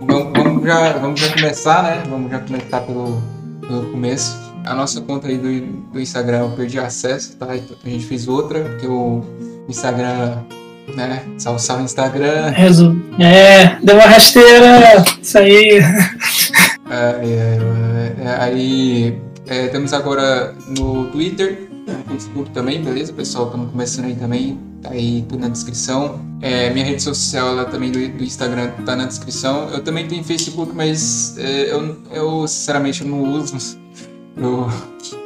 vamos, vamos, já, vamos já começar, né? Vamos já começar pelo, pelo começo. A nossa conta aí do, do Instagram eu perdi acesso, tá? Então a gente fez outra, porque o Instagram, né? Salve, salve Instagram. Resu... É, deu uma rasteira, isso aí. É, é, é, aí temos agora no Twitter, no Facebook também, beleza, pessoal? Estamos começando aí também, tá aí na descrição. É, minha rede social lá também do, do, Instagram tá na descrição. Eu também tenho Facebook, mas é, eu, eu sinceramente eu não uso. Eu,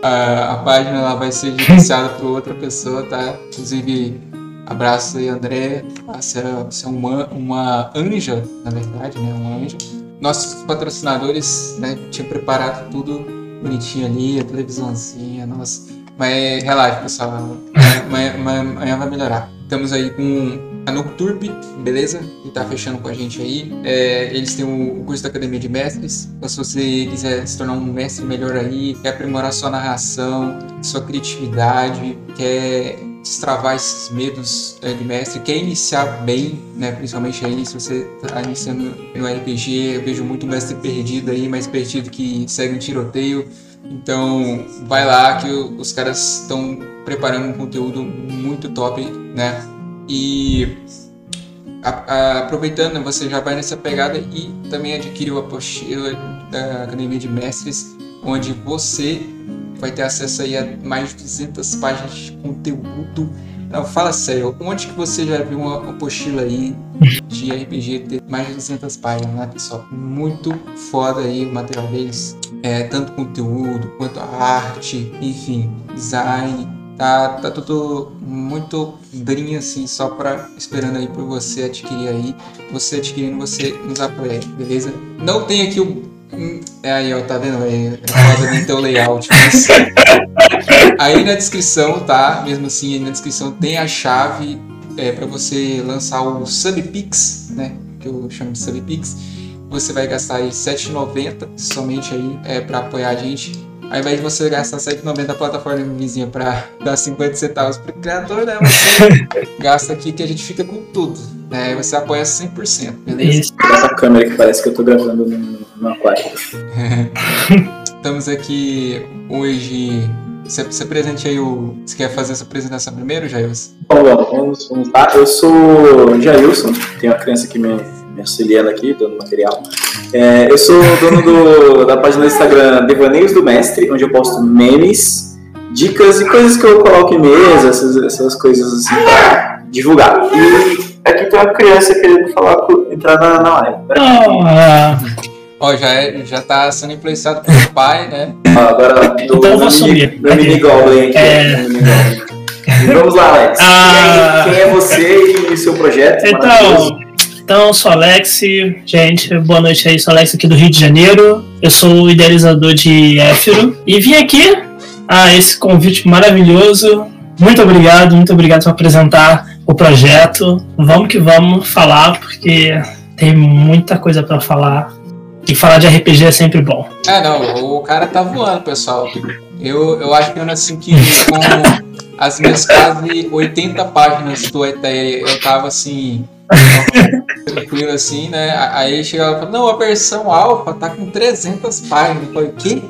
a, a, página lá vai ser gerenciada por outra pessoa, tá? Inclusive, abraço aí, André. Você é, é uma, uma anja, na verdade, né? Um anjo nossos patrocinadores, né, tinha preparado tudo bonitinho ali, a televisãozinha, nossa. Mas relaxa, pessoal, amanhã, vai melhorar. Estamos aí com a Nocturb, beleza? Que tá fechando com a gente aí. É, eles têm o, curso da Academia de Mestres. Então, se você quiser se tornar um mestre melhor aí, quer aprimorar sua narração, sua criatividade, quer destravar esses medos é, de mestre, quer iniciar bem, né? Principalmente aí se você está iniciando no RPG, eu vejo muito mestre perdido aí, mais perdido que segue um tiroteio. Então vai lá que os caras estão preparando um conteúdo muito top, né? E a, a, aproveitando, você já vai nessa pegada e também adquiriu a apostila da Academia de Mestres, onde você vai ter acesso aí a mais de 200 páginas de conteúdo. Não, fala sério, onde que você já viu uma apostila aí de RPG ter mais de 200 páginas, né, pessoal? Muito foda aí o material deles. É, tanto conteúdo quanto arte, enfim, design. Tá, tá tudo muito brinho assim, só para esperando aí por você adquirir aí. Você adquirindo, você nos apoia, beleza? Não tem aqui o é aí, ó, tá vendo? É, é nem teu layout. Mas... Aí na descrição, tá? Mesmo assim, aí na descrição tem a chave é, para você lançar o Subpix, né? Que eu chamo de Subpix. Você vai gastar aí R$7,90 somente aí é, para apoiar a gente. Ao invés de você gastar R$7,90 na plataforma vizinha para dar 50 centavos pro criador, né? Você gasta aqui que a gente fica com tudo. Né? Você apoia 100%, beleza? Isso. Essa câmera que parece que eu tô gravando no no aquário. Estamos aqui hoje. Você, você presente aí o. Você quer fazer essa apresentação primeiro, Jailson? Bom, vamos, vamos lá. Eu sou Jailson, tenho uma criança que me, me auxiliando aqui, dando material. É, eu sou dono do, da página do Instagram Devaneios do Mestre, onde eu posto memes, dicas e coisas que eu coloco em mesa, essas, essas coisas assim pra divulgar. E aqui tem uma criança querendo falar, entrar na, na live. Oh, Ó, já, é, já tá sendo influenciado pelo pai, né? Ah, agora, do, então eu vou assumir. Meu mini Goblin aqui. É... Vamos lá, Alex. Ah... Quem, é, quem, é, você e o seu projeto? Então, então, sou Alex. Gente, boa noite aí. Sou Alex aqui do Rio de Janeiro. Eu sou o idealizador de Éfiro. E vim aqui a esse convite maravilhoso. Muito obrigado, muito obrigado por apresentar o projeto. Vamos que vamos falar, porque tem muita coisa para falar e falar de RPG é sempre bom. É, não, o cara tá voando, pessoal. Eu, eu acho que eu nasci que com as minhas quase 80 páginas do ET, eu tava assim, tranquilo assim, né? Aí chegava e falou, não, a versão alfa tá com 300 páginas. Eu falei, o quê?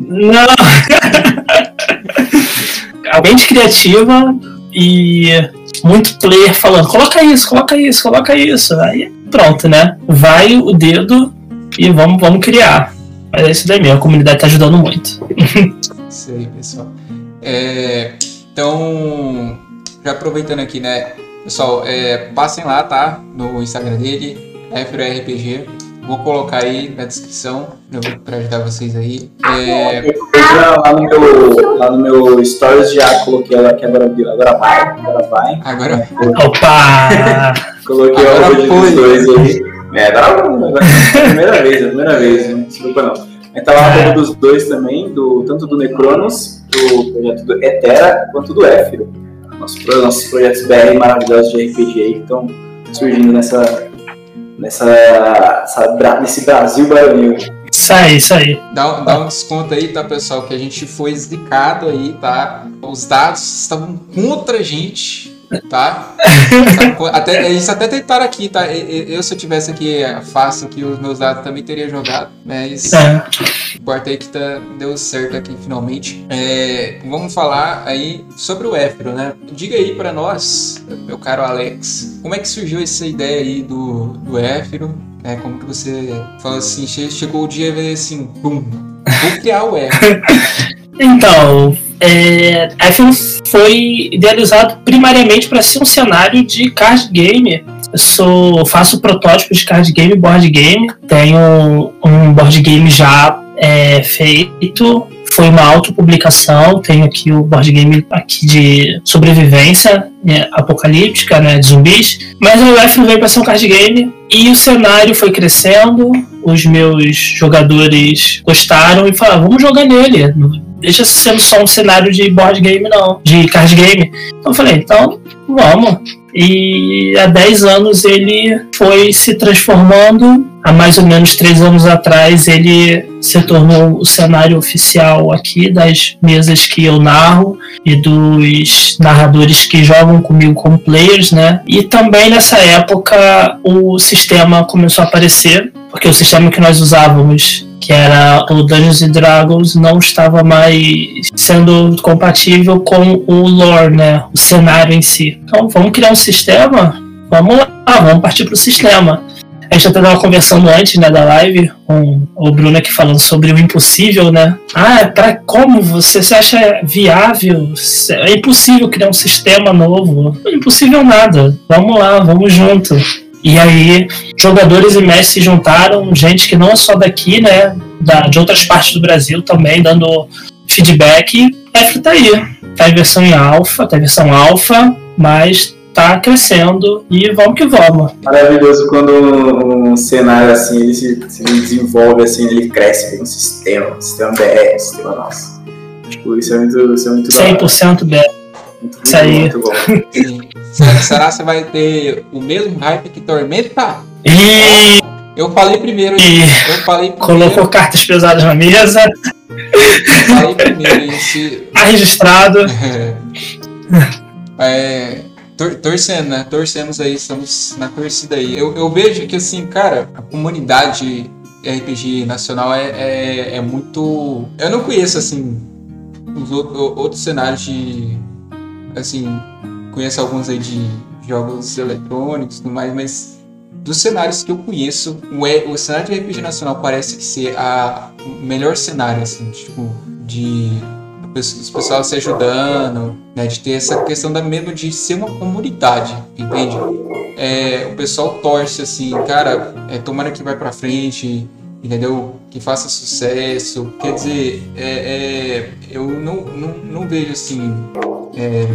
Não! Alguém de criativa e muito player falando, coloca isso, coloca isso, coloca isso. Aí pronto, né? Vai o dedo e vamos, vamos criar. Mas é isso daí mesmo, a comunidade está ajudando muito. Isso aí, pessoal. É, então, já aproveitando aqui, né? Pessoal, é, passem lá, tá? No Instagram dele, FRPG. Vou colocar aí na descrição para ajudar vocês aí. É... Lá, no meu, lá no meu Stories já coloquei ela que agora, agora vai. Agora vai. Agora. Opa! coloquei agora o vídeo dos dois aí. É, agora, agora é a primeira vez, é a primeira vez, né? Desculpa não. A gente tava falando dos dois também, do, tanto do Necronos, do projeto do Etera, quanto do Éfiro. Nossos, nossos projetos BR maravilhosos de RPG aí que estão surgindo nessa, nessa, essa, nesse Brasil baronil. Isso aí, isso aí. Dá, dá um desconto aí, tá, pessoal? Que a gente foi zicado aí, tá? Os dados estavam contra a gente. Tá? até, eles até tentaram aqui, tá? Eu, se eu tivesse aqui fácil aqui os meus dados também teria jogado, mas é. importa aí que tá, deu certo aqui finalmente. É, vamos falar aí sobre o Éfiro, né? Diga aí para nós, meu caro Alex, como é que surgiu essa ideia aí do, do Éfiro? É, como que você falou assim, chegou o dia e assim, pum, vou criar o Éfiro. Então, é, F1 foi idealizado primariamente para ser um cenário de card game. Eu sou, faço protótipo de card game, board game. Tenho um board game já é, feito. Foi uma autopublicação. Tenho aqui o board game aqui de sobrevivência né, apocalíptica, né, de zumbis. Mas o F1 veio para ser um card game e o cenário foi crescendo. Os meus jogadores gostaram e falaram: vamos jogar nele deixa sendo só um cenário de board game, não, de card game. Então eu falei, então vamos. E há 10 anos ele foi se transformando. Há mais ou menos 3 anos atrás ele se tornou o cenário oficial aqui das mesas que eu narro e dos narradores que jogam comigo como players, né? E também nessa época o sistema começou a aparecer, porque o sistema que nós usávamos que era o Dungeons and Dragons, não estava mais sendo compatível com o lore, né? O cenário em si. Então, vamos criar um sistema? Vamos lá, vamos partir para o sistema. A gente até estava conversando antes né, da live com o Bruno aqui falando sobre o impossível, né? Ah, é para como você se acha viável? É impossível criar um sistema novo. Impossível nada. Vamos lá, vamos junto. E aí, jogadores e mestres se juntaram, gente que não é só daqui, né? Da, de outras partes do Brasil também, dando feedback. F tá aí. Tá em versão em alfa, tá em versão alfa, mas tá crescendo e vamos que vamos. Maravilhoso quando um cenário assim ele se, se desenvolve assim, ele cresce, tem um sistema, um sistema BR, um sistema nosso. Tipo, isso é muito, isso é muito 100% BR. Muito, isso aí. Muito bom. Será que você vai ter o mesmo hype que Tormenta? E... Eu falei primeiro. E... Eu falei primeiro. Colocou cartas pesadas na mesa. Eu falei primeiro. Esse... Tá registrado. é, tor torcendo, né? Torcemos aí, estamos na torcida aí. Eu, eu vejo que, assim, cara, a comunidade RPG nacional é, é, é muito. Eu não conheço, assim, os outros cenários de. Assim, conheço alguns aí de jogos eletrônicos e tudo mais, mas dos cenários que eu conheço, o, o cenário de RPG Nacional parece ser a, o melhor cenário, assim, tipo, de os pessoal se ajudando, né, de ter essa questão da mesmo de ser uma comunidade, entende? É, o pessoal torce assim, cara, é, tomara que vai para frente, entendeu? Que faça sucesso. Quer dizer, é, é, eu não, não, não vejo assim é,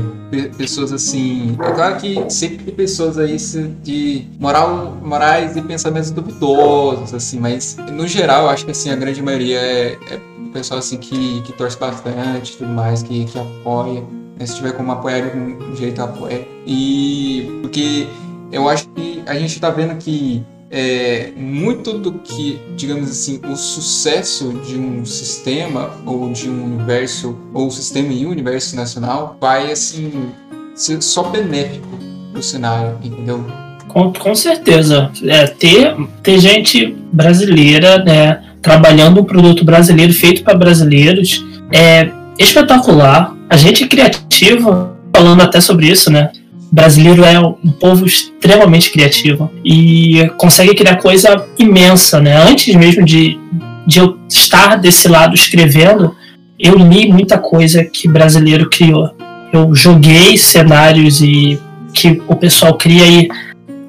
pessoas assim. É claro que sempre tem pessoas aí de moral, morais e pensamentos duvidosos, assim, mas no geral acho que assim, a grande maioria é, é pessoal assim que, que torce bastante tudo mais, que, que apoia. Né? Se tiver como apoiar de um jeito, apoia. E porque eu acho que a gente tá vendo que é, muito do que, digamos assim, o sucesso de um sistema ou de um universo, ou sistema e universo nacional, vai assim ser só benéfico pro cenário, entendeu? Com, com certeza. É, ter, ter gente brasileira, né, trabalhando um produto brasileiro feito para brasileiros é espetacular. A gente criativo, falando até sobre isso, né? Brasileiro é um povo extremamente criativo e consegue criar coisa imensa, né? Antes mesmo de, de eu estar desse lado escrevendo, eu li muita coisa que brasileiro criou. Eu joguei cenários e que o pessoal cria e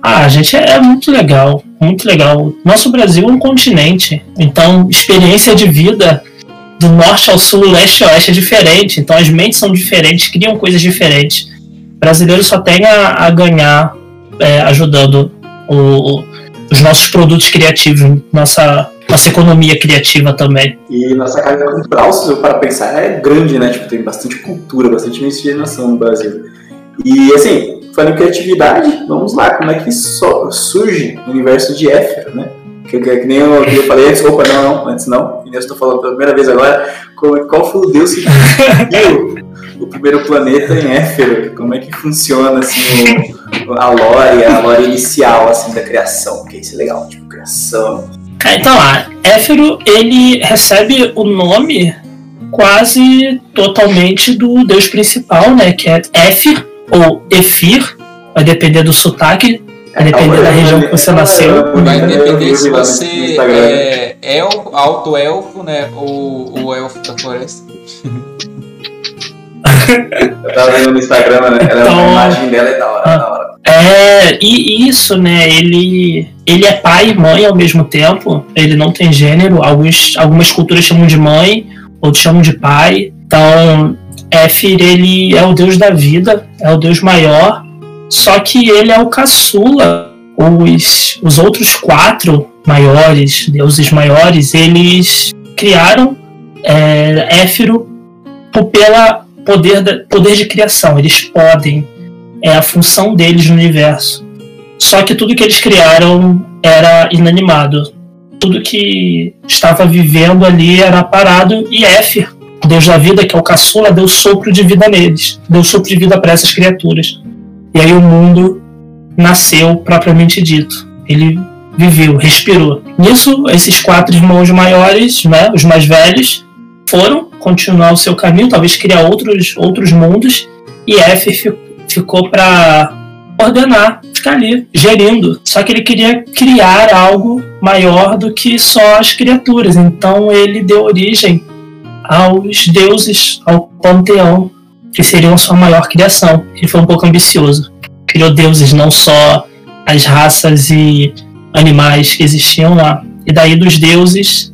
ah, gente, é, é muito legal, muito legal. Nosso Brasil é um continente, então experiência de vida do norte ao sul, leste a oeste é diferente, então as mentes são diferentes, criam coisas diferentes brasileiro só tem a, a ganhar é, ajudando o, os nossos produtos criativos, nossa, nossa economia criativa também. E nossa carga cultural, se para pensar, é grande, né? Tipo, tem bastante cultura, bastante miscigenação no Brasil. E assim, falando em criatividade, vamos lá, como é que so, surge o universo de Éfero, né? Que, que, que, nem eu, que eu falei antes, opa, não, não, antes não, e eu estou falando pela primeira vez agora, qual, qual foi o Deus que o primeiro planeta em Éfero? Como é que funciona assim o, a lore, a lore inicial assim da criação? Que isso é legal, tipo criação. Então lá, Éfero ele recebe o nome quase totalmente do deus principal, né? Que é Éfir ou Efir, vai depender do sotaque, vai depender da região que você nasceu. Vai depender se você é elfo, alto elfo, né? Ou o elfo da floresta. Eu tava vendo no Instagram, né? Ela, então, a imagem dela é da hora, ah, da hora. É, e isso, né? Ele, ele é pai e mãe ao mesmo tempo. Ele não tem gênero. Alguns, algumas culturas chamam de mãe, outros chamam de pai. Então, Éfir, ele é o deus da vida, é o deus maior. Só que ele é o caçula. Os, os outros quatro maiores, deuses maiores, eles criaram é, Éfiro pela poder, poder de criação. Eles podem, é a função deles no universo. Só que tudo que eles criaram era inanimado. Tudo que estava vivendo ali era parado e Éfir, Deus da vida, que é o caçula, deu sopro de vida neles, deu sopro de vida para essas criaturas. E aí o mundo nasceu propriamente dito. Ele viveu, respirou. Nisso, esses quatro irmãos maiores, né, os mais velhos, foram continuar o seu caminho, talvez criar outros, outros mundos, e Éfer ficou para ordenar, ficar ali, gerindo. Só que ele queria criar algo maior do que só as criaturas, então ele deu origem aos deuses, ao panteão, que seriam sua maior criação. Ele foi um pouco ambicioso. Criou deuses, não só as raças e animais que existiam lá. E daí dos deuses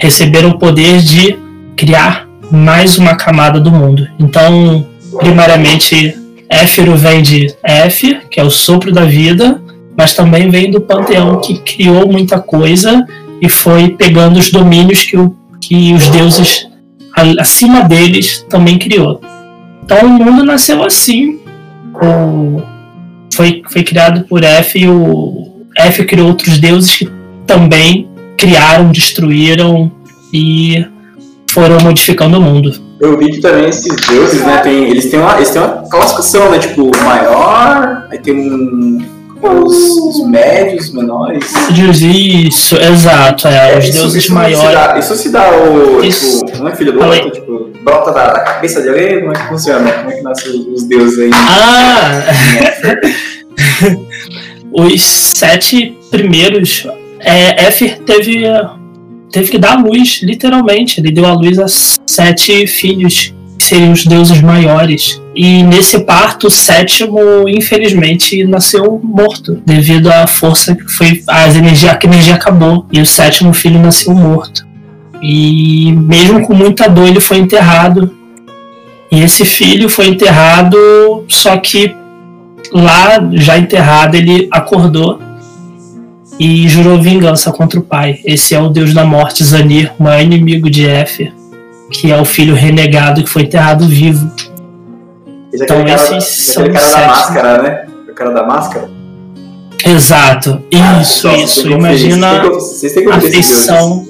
receberam o poder de criar mais uma camada do mundo. Então, primariamente, Éfiro vem de Éfir, que é o sopro da vida, mas também vem do panteão que criou muita coisa e foi pegando os domínios que, o, que os deuses acima deles também criou. Então o mundo nasceu assim. O, foi, foi criado por F e o F criou outros deuses que também criaram, destruíram e foram modificando o mundo. Eu vi que também esses deuses, né, tem, eles, têm uma, eles têm uma classificação, né? Tipo, maior, aí tem um. Os, os médios, menores. Isso, exato, é, é os isso, deuses isso maiores. Se dá, isso se dá o. Isso. Tipo, não é filho do outro, tipo, brota da, da, cabeça de alguém? Como é que funciona? Como é que nascem os deuses aí? Ah! os sete primeiros. É, Éfer teve teve que dar luz, literalmente. Ele deu a luz a sete filhos, que seriam os deuses maiores. E nesse parto, o sétimo, infelizmente, nasceu morto, devido à força que foi. As energia, a energia acabou. E o sétimo filho nasceu morto. E mesmo com muita dor, ele foi enterrado. E esse filho foi enterrado, só que lá, já enterrado, ele acordou e jurou vingança contra o pai. Esse é o deus da morte, Zanir, o maior inimigo de Éfer, que é o filho renegado que foi enterrado vivo. Esse é então cara, esses são cara sete... da máscara, né? O cara da máscara. Exato, isso, ah, isso. Imagina vocês têm que, vocês a afeição.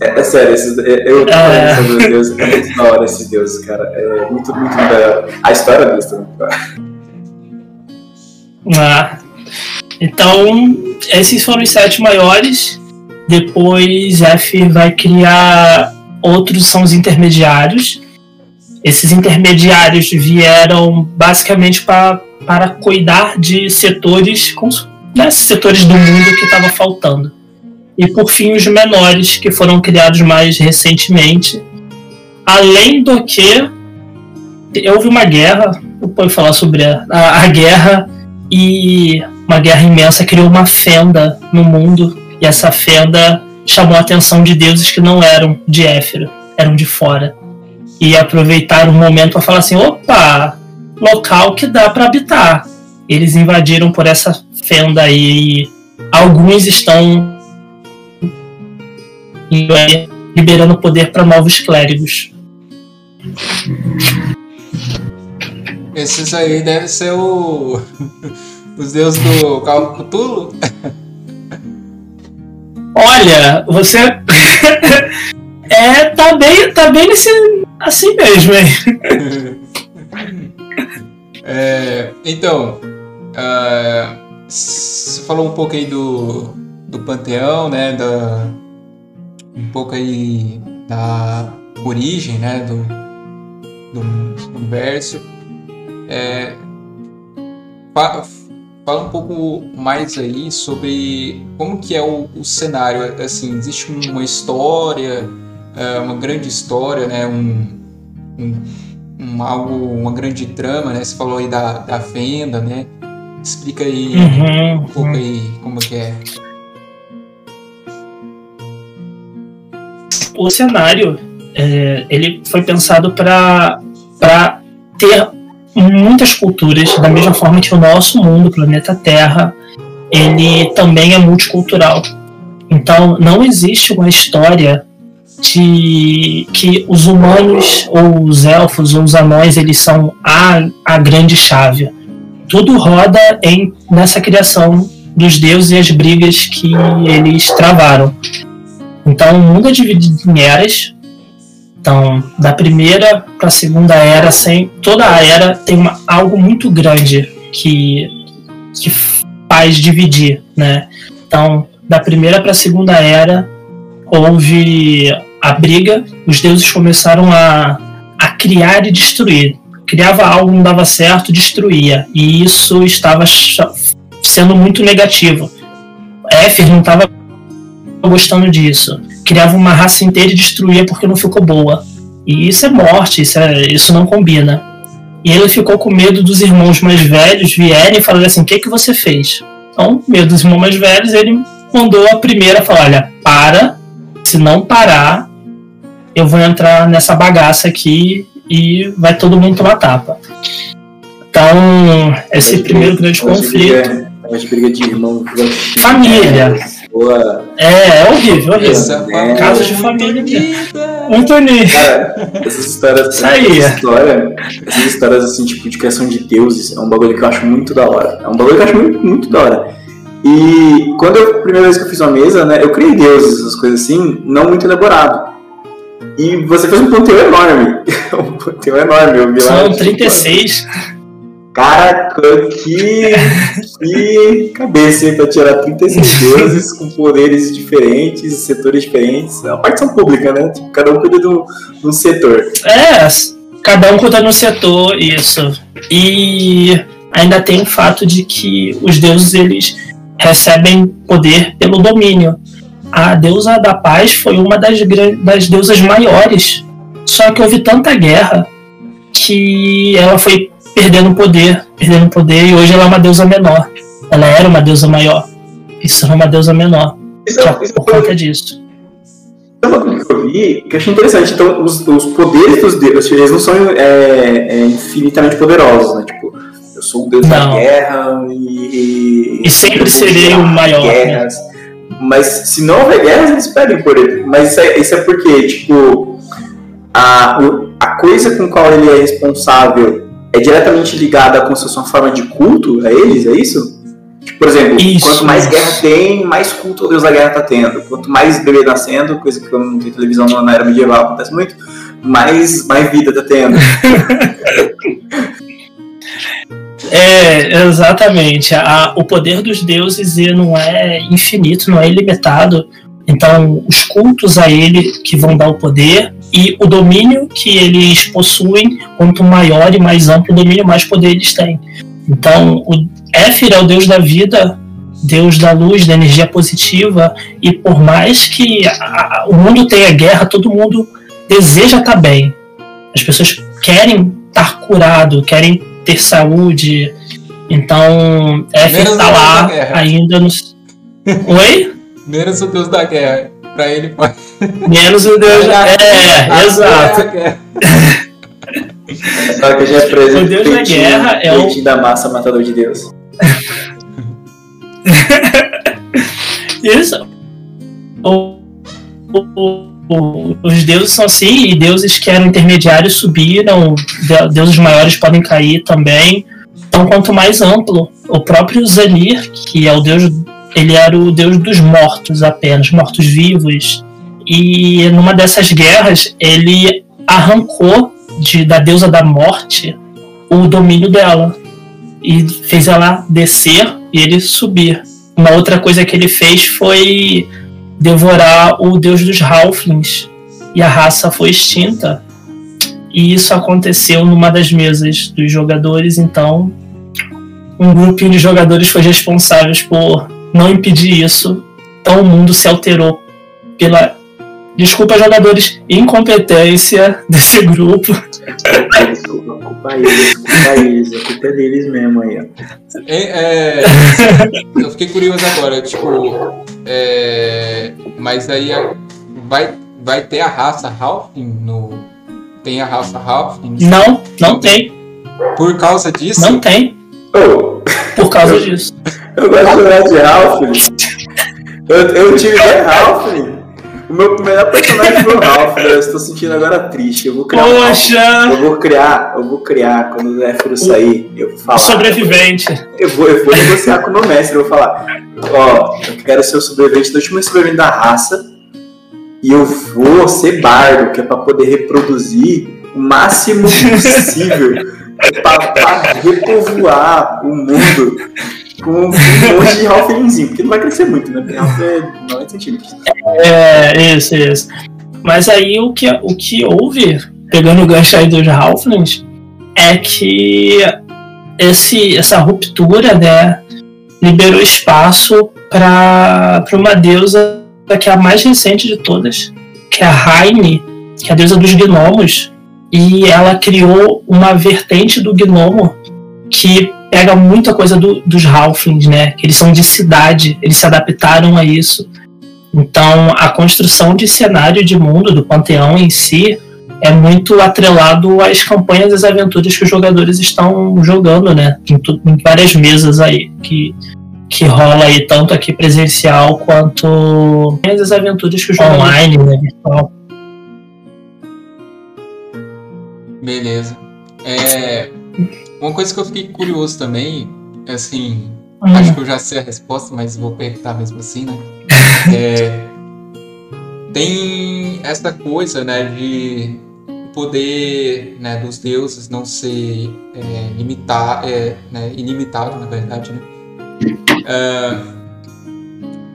É, é, sério, esses, eu é... sobre os deuses, é muito da hora esses deuses, cara. É muito, muito da A história deles também. Ah, então, esses foram os sete maiores. Depois F vai criar outros, são os intermediários. Esses intermediários vieram basicamente pra, para cuidar de setores, né, setores do mundo que estava faltando. E por fim, os menores, que foram criados mais recentemente. Além do que, houve uma guerra, eu posso falar sobre a, a, a guerra, e uma guerra imensa criou uma fenda no mundo e essa fenda chamou a atenção de deuses que não eram de Éfiro, eram de fora. E aproveitaram o momento para falar assim: opa, local que dá para habitar. Eles invadiram por essa fenda aí e alguns estão liberando poder para novos clérigos. Esses aí devem ser o os deuses do Cthulhu? Olha, você. é, tá bem, tá bem nesse. Assim mesmo, hein? É, então, uh, você falou um pouco aí do, do panteão, né? Da, um pouco aí da origem, né? Do, do universo. É, fala um pouco mais aí sobre como que é o, o cenário. Assim, existe uma história, é, uma grande história, né? Um, um, um, algo, uma grande trama, né? Você falou aí da, da venda, né? Explica aí uhum, um pouco uhum. aí como que é. O cenário, é, ele foi pensado para ter muitas culturas, da mesma forma que o nosso mundo, o planeta Terra, ele também é multicultural. Então, não existe uma história de que os humanos ou os elfos ou os anões eles são a, a grande chave. Tudo roda em nessa criação dos deuses e as brigas que eles travaram. Então, o mundo é dividido em eras, então, da primeira para a segunda era, sem toda a era tem uma, algo muito grande que, que faz dividir, né? Então, da primeira para a segunda era houve a briga, os deuses começaram a, a criar e destruir. Criava algo, não dava certo, destruía. E isso estava sendo muito negativo. Éfer não estava gostando disso criava uma raça inteira e destruía porque não ficou boa. E isso é morte, isso, é, isso não combina. E ele ficou com medo dos irmãos mais velhos vierem e falarem assim: o que, que você fez? Então, medo dos irmãos mais velhos, ele mandou a primeira falar: olha, para, se não parar, eu vou entrar nessa bagaça aqui e vai todo mundo tomar tapa. Então, esse primeiro grande conflito. É briga de irmão. Família. Boa. É, é horrível, horrível. É, Casa de família. Muito unido. Cara, essas histórias. Essa história, essas histórias assim, tipo, de criação de deuses, é um bagulho que eu acho muito da hora. É um bagulho que eu acho muito, muito da hora. E quando eu, a primeira vez que eu fiz uma mesa, né, eu criei deuses, essas coisas assim, não muito elaborado. E você fez um ponteiro enorme. um ponteiro enorme. Eu vi São lá, 36. Tipo, Caraca, que, que cabeça pra tirar 36 deuses com poderes diferentes, setores diferentes. É uma partição pública, né? Tipo, cada um cuida de um, setor. É, cada um cuida no setor, isso. E ainda tem o fato de que os deuses eles recebem poder pelo domínio. A deusa da paz foi uma das, das deusas maiores. Só que houve tanta guerra que ela foi perdendo poder, perdendo poder, e hoje ela é uma deusa menor. Ela era uma deusa maior, e se tornou uma deusa menor. Isso, é isso por conta disso. É uma coisa que eu vi que eu achei interessante. Então, os, os poderes dos deuses, eles não são é, é, infinitamente poderosos, né? Tipo, eu sou o deus não. da guerra e. E sempre serei o maior. Né? Guerras. Né? Mas se não houver guerras, eles perdem poder. Mas isso é, isso é porque, tipo, a, a coisa com qual ele é responsável é diretamente ligada com a sua forma de culto a eles, é isso? Tipo, por exemplo, isso, quanto mais guerra tem, mais culto ao Deus da guerra tá tendo. Quanto mais bebê nascendo, coisa que não tem televisão na era medieval acontece muito, mais, mais vida tá tendo. É, exatamente. A, o poder dos deuses não é infinito, não é ilimitado. Então, os cultos a ele que vão dar o poder e o domínio que eles possuem, quanto maior e mais amplo o domínio, mais poder eles têm. Então, o Éfir é o deus da vida, deus da luz, da energia positiva, e por mais que a, a, o mundo tenha guerra, todo mundo deseja estar bem. As pessoas querem estar curado, querem ter saúde. Então, Éfir está lá ainda no. Oi? Menos o deus da guerra. Pra ele pode. Menos o deus da guerra. É, é, exato. Só que já é. O deus da guerra é o. da massa, matador de Deus. Isso. O, o, o, os deuses são assim, e deuses que eram intermediários subiram, deuses maiores podem cair também. Então, quanto mais amplo, o próprio Zanir, que é o deus ele era o deus dos mortos apenas, mortos-vivos. E numa dessas guerras, ele arrancou de, da deusa da morte o domínio dela e fez ela descer e ele subir. Uma outra coisa que ele fez foi devorar o deus dos Halflings e a raça foi extinta. E isso aconteceu numa das mesas dos jogadores, então um grupinho de jogadores foi responsável por não impedir isso. Então o mundo se alterou pela desculpa jogadores incompetência desse grupo. Desculpa, a culpa é eles, a culpa é eles, a culpa é deles mesmo aí, ó. É, é, eu fiquei curioso agora, tipo, é, mas aí a- vai, vai ter a raça Halfling no. Tem a raça Halfling? Não, não tem, Por causa disso, não tem Ô, por causa disso. eu gosto de jogar de Ralph. Eu, eu tive Ralph. O meu melhor personagem foi o Ralph. Eu estou sentindo agora triste. Eu vou criar. Poxa, Eu vou criar, eu vou criar, quando o Zéfiro sair, eu vou falar. sobrevivente. Eu vou, eu vou negociar com o meu mestre, eu vou falar, ó, eu quero ser o sobrevivente do último sobrevivente da raça e eu vou ser bardo, que é pra poder reproduzir o máximo possível pra, pra repovoar o mundo com monte de Ralphinzinho, porque não vai crescer muito, né? Porque Ralph é 90 centímetros. É, isso, isso. Mas aí o que, o que houve, pegando o gancho aí dos Halflings, é que esse, essa ruptura, né, liberou espaço para uma deusa que é a mais recente de todas, que é a Raine, que é a deusa dos gnomos, e ela criou uma vertente do gnomo que pega muita coisa do- dos Halflings, né? Que eles são de cidade, eles se adaptaram a isso. Então, a construção de cenário de mundo do panteão em si é muito atrelado às campanhas e às aventuras que os jogadores estão jogando, né? Em, em várias mesas aí que, que rola aí, tanto aqui presencial quanto as aventuras que os online, né? Virtual. beleza. É, uma coisa que eu fiquei curioso também, é assim, Hum, Acho que eu já sei a resposta, mas vou perguntar mesmo assim, né? É, tem essa coisa, né, de o poder né, dos deuses não ser é, limitar, é, né, ilimitado, na verdade, né? Ah,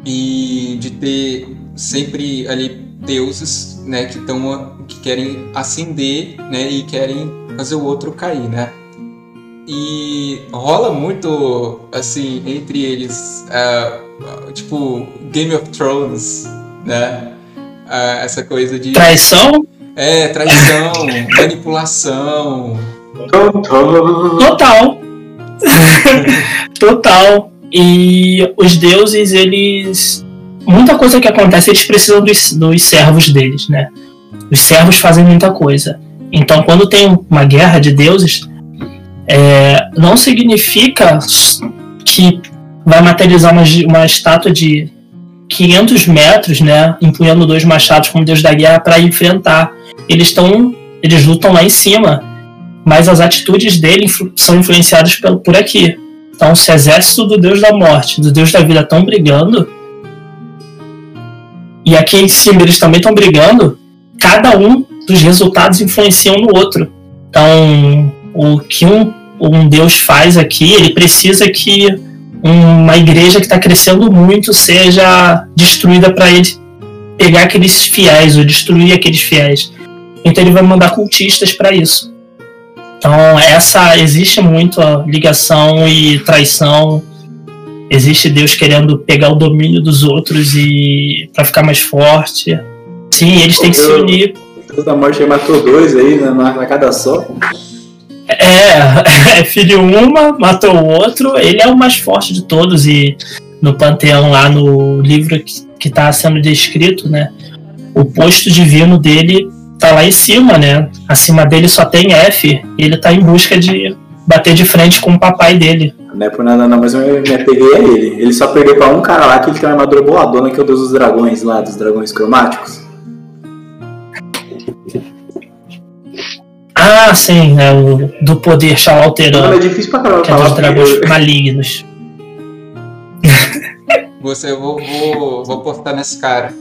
e de ter sempre ali deuses, né, que estão que querem ascender, né, e querem fazer o outro cair, né? E rola muito, assim, entre eles, ah, tipo, Game of Thrones, né? Ah, essa coisa de. Traição? É, traição, manipulação. Total. Total. E os deuses, eles. Muita coisa que acontece, eles precisam dos, dos servos deles, né? Os servos fazem muita coisa. Então, quando tem uma guerra de deuses, é, não significa que vai materializar uma, uma estátua de 500 metros, né? Empunhando dois machados como deus da guerra para enfrentar. Eles estão. Eles lutam lá em cima mas as atitudes dele influ- são influenciadas pelo, por aqui. Então, se o exército do Deus da Morte, do Deus da Vida estão brigando, e aqui em cima eles também estão brigando, cada um dos resultados influencia no outro. Então, o que um, um Deus faz aqui, ele precisa que uma igreja que está crescendo muito seja destruída para ele pegar aqueles fiéis ou destruir aqueles fiéis. Então, ele vai mandar cultistas para isso. Então, essa existe muito a ligação e traição. Existe Deus querendo pegar o domínio dos outros e para ficar mais forte. Sim, eles têm que se unir. Deus da morte matou dois aí né, na, na cada só. É, é filho uma, matou o outro. Ele é o mais forte de todos e no panteão lá no livro que, que tá sendo descrito, né? O posto divino dele tá lá em cima, né? Acima dele só tem F. E ele tá em busca de bater de frente com o papai dele. Não é por nada não, mas eu me apeguei a ele. Ele só perdeu pra um cara lá que ele tem uma armadura boladona, que é o deus dos dragões lá, dos dragões cromáticos. Ah, sim, é o do poder Mano, é difícil pra caramba que é dos dragões eu- malignos. Você, eu vou, vou, vou postar nesse cara.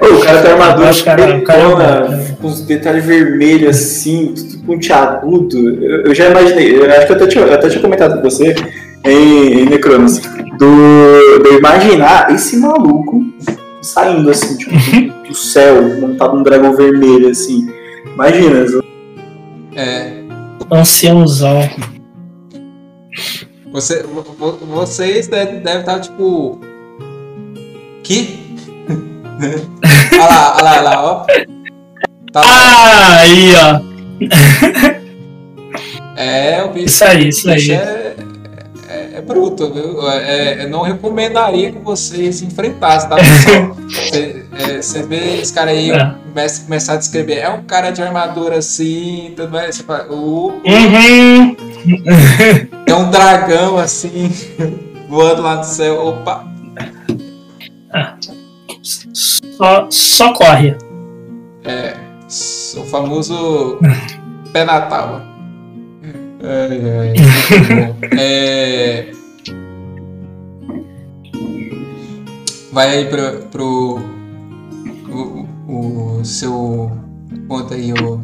Ô, o cara tem armadura Os cara- o cara é pretona, bom. com os detalhes vermelhos assim, tudo pontiagudo. Eu, eu já imaginei, eu acho que eu até tinha, eu até tinha comentado com você em, em Necronos, do, do imaginar esse maluco saindo assim, tipo, do, céu, montado num dragão vermelho, assim. Imagina, É, Anciãozão. você, vo- vo- vocês devem deve estar tipo. Que? olha lá, olha lá, olha lá, ó. Tá lá. Ah, aí, ó. É, o bicho, Isso aí, isso aí. é, é, é bruto, viu? É, eu não recomendaria que você se enfrentasse, tá, pessoal? Você, é, você vê esse cara aí, É. começa, começar a descrever, é um cara de armadura assim, tudo mais. Você fala, "Uh, Uhum. tem um dragão assim, voando lá no céu. Opa! Só, só corre. É, o famoso pé na tábua. Ai, ai, muito bom. É, vai aí pro, pro o, o seu conta aí o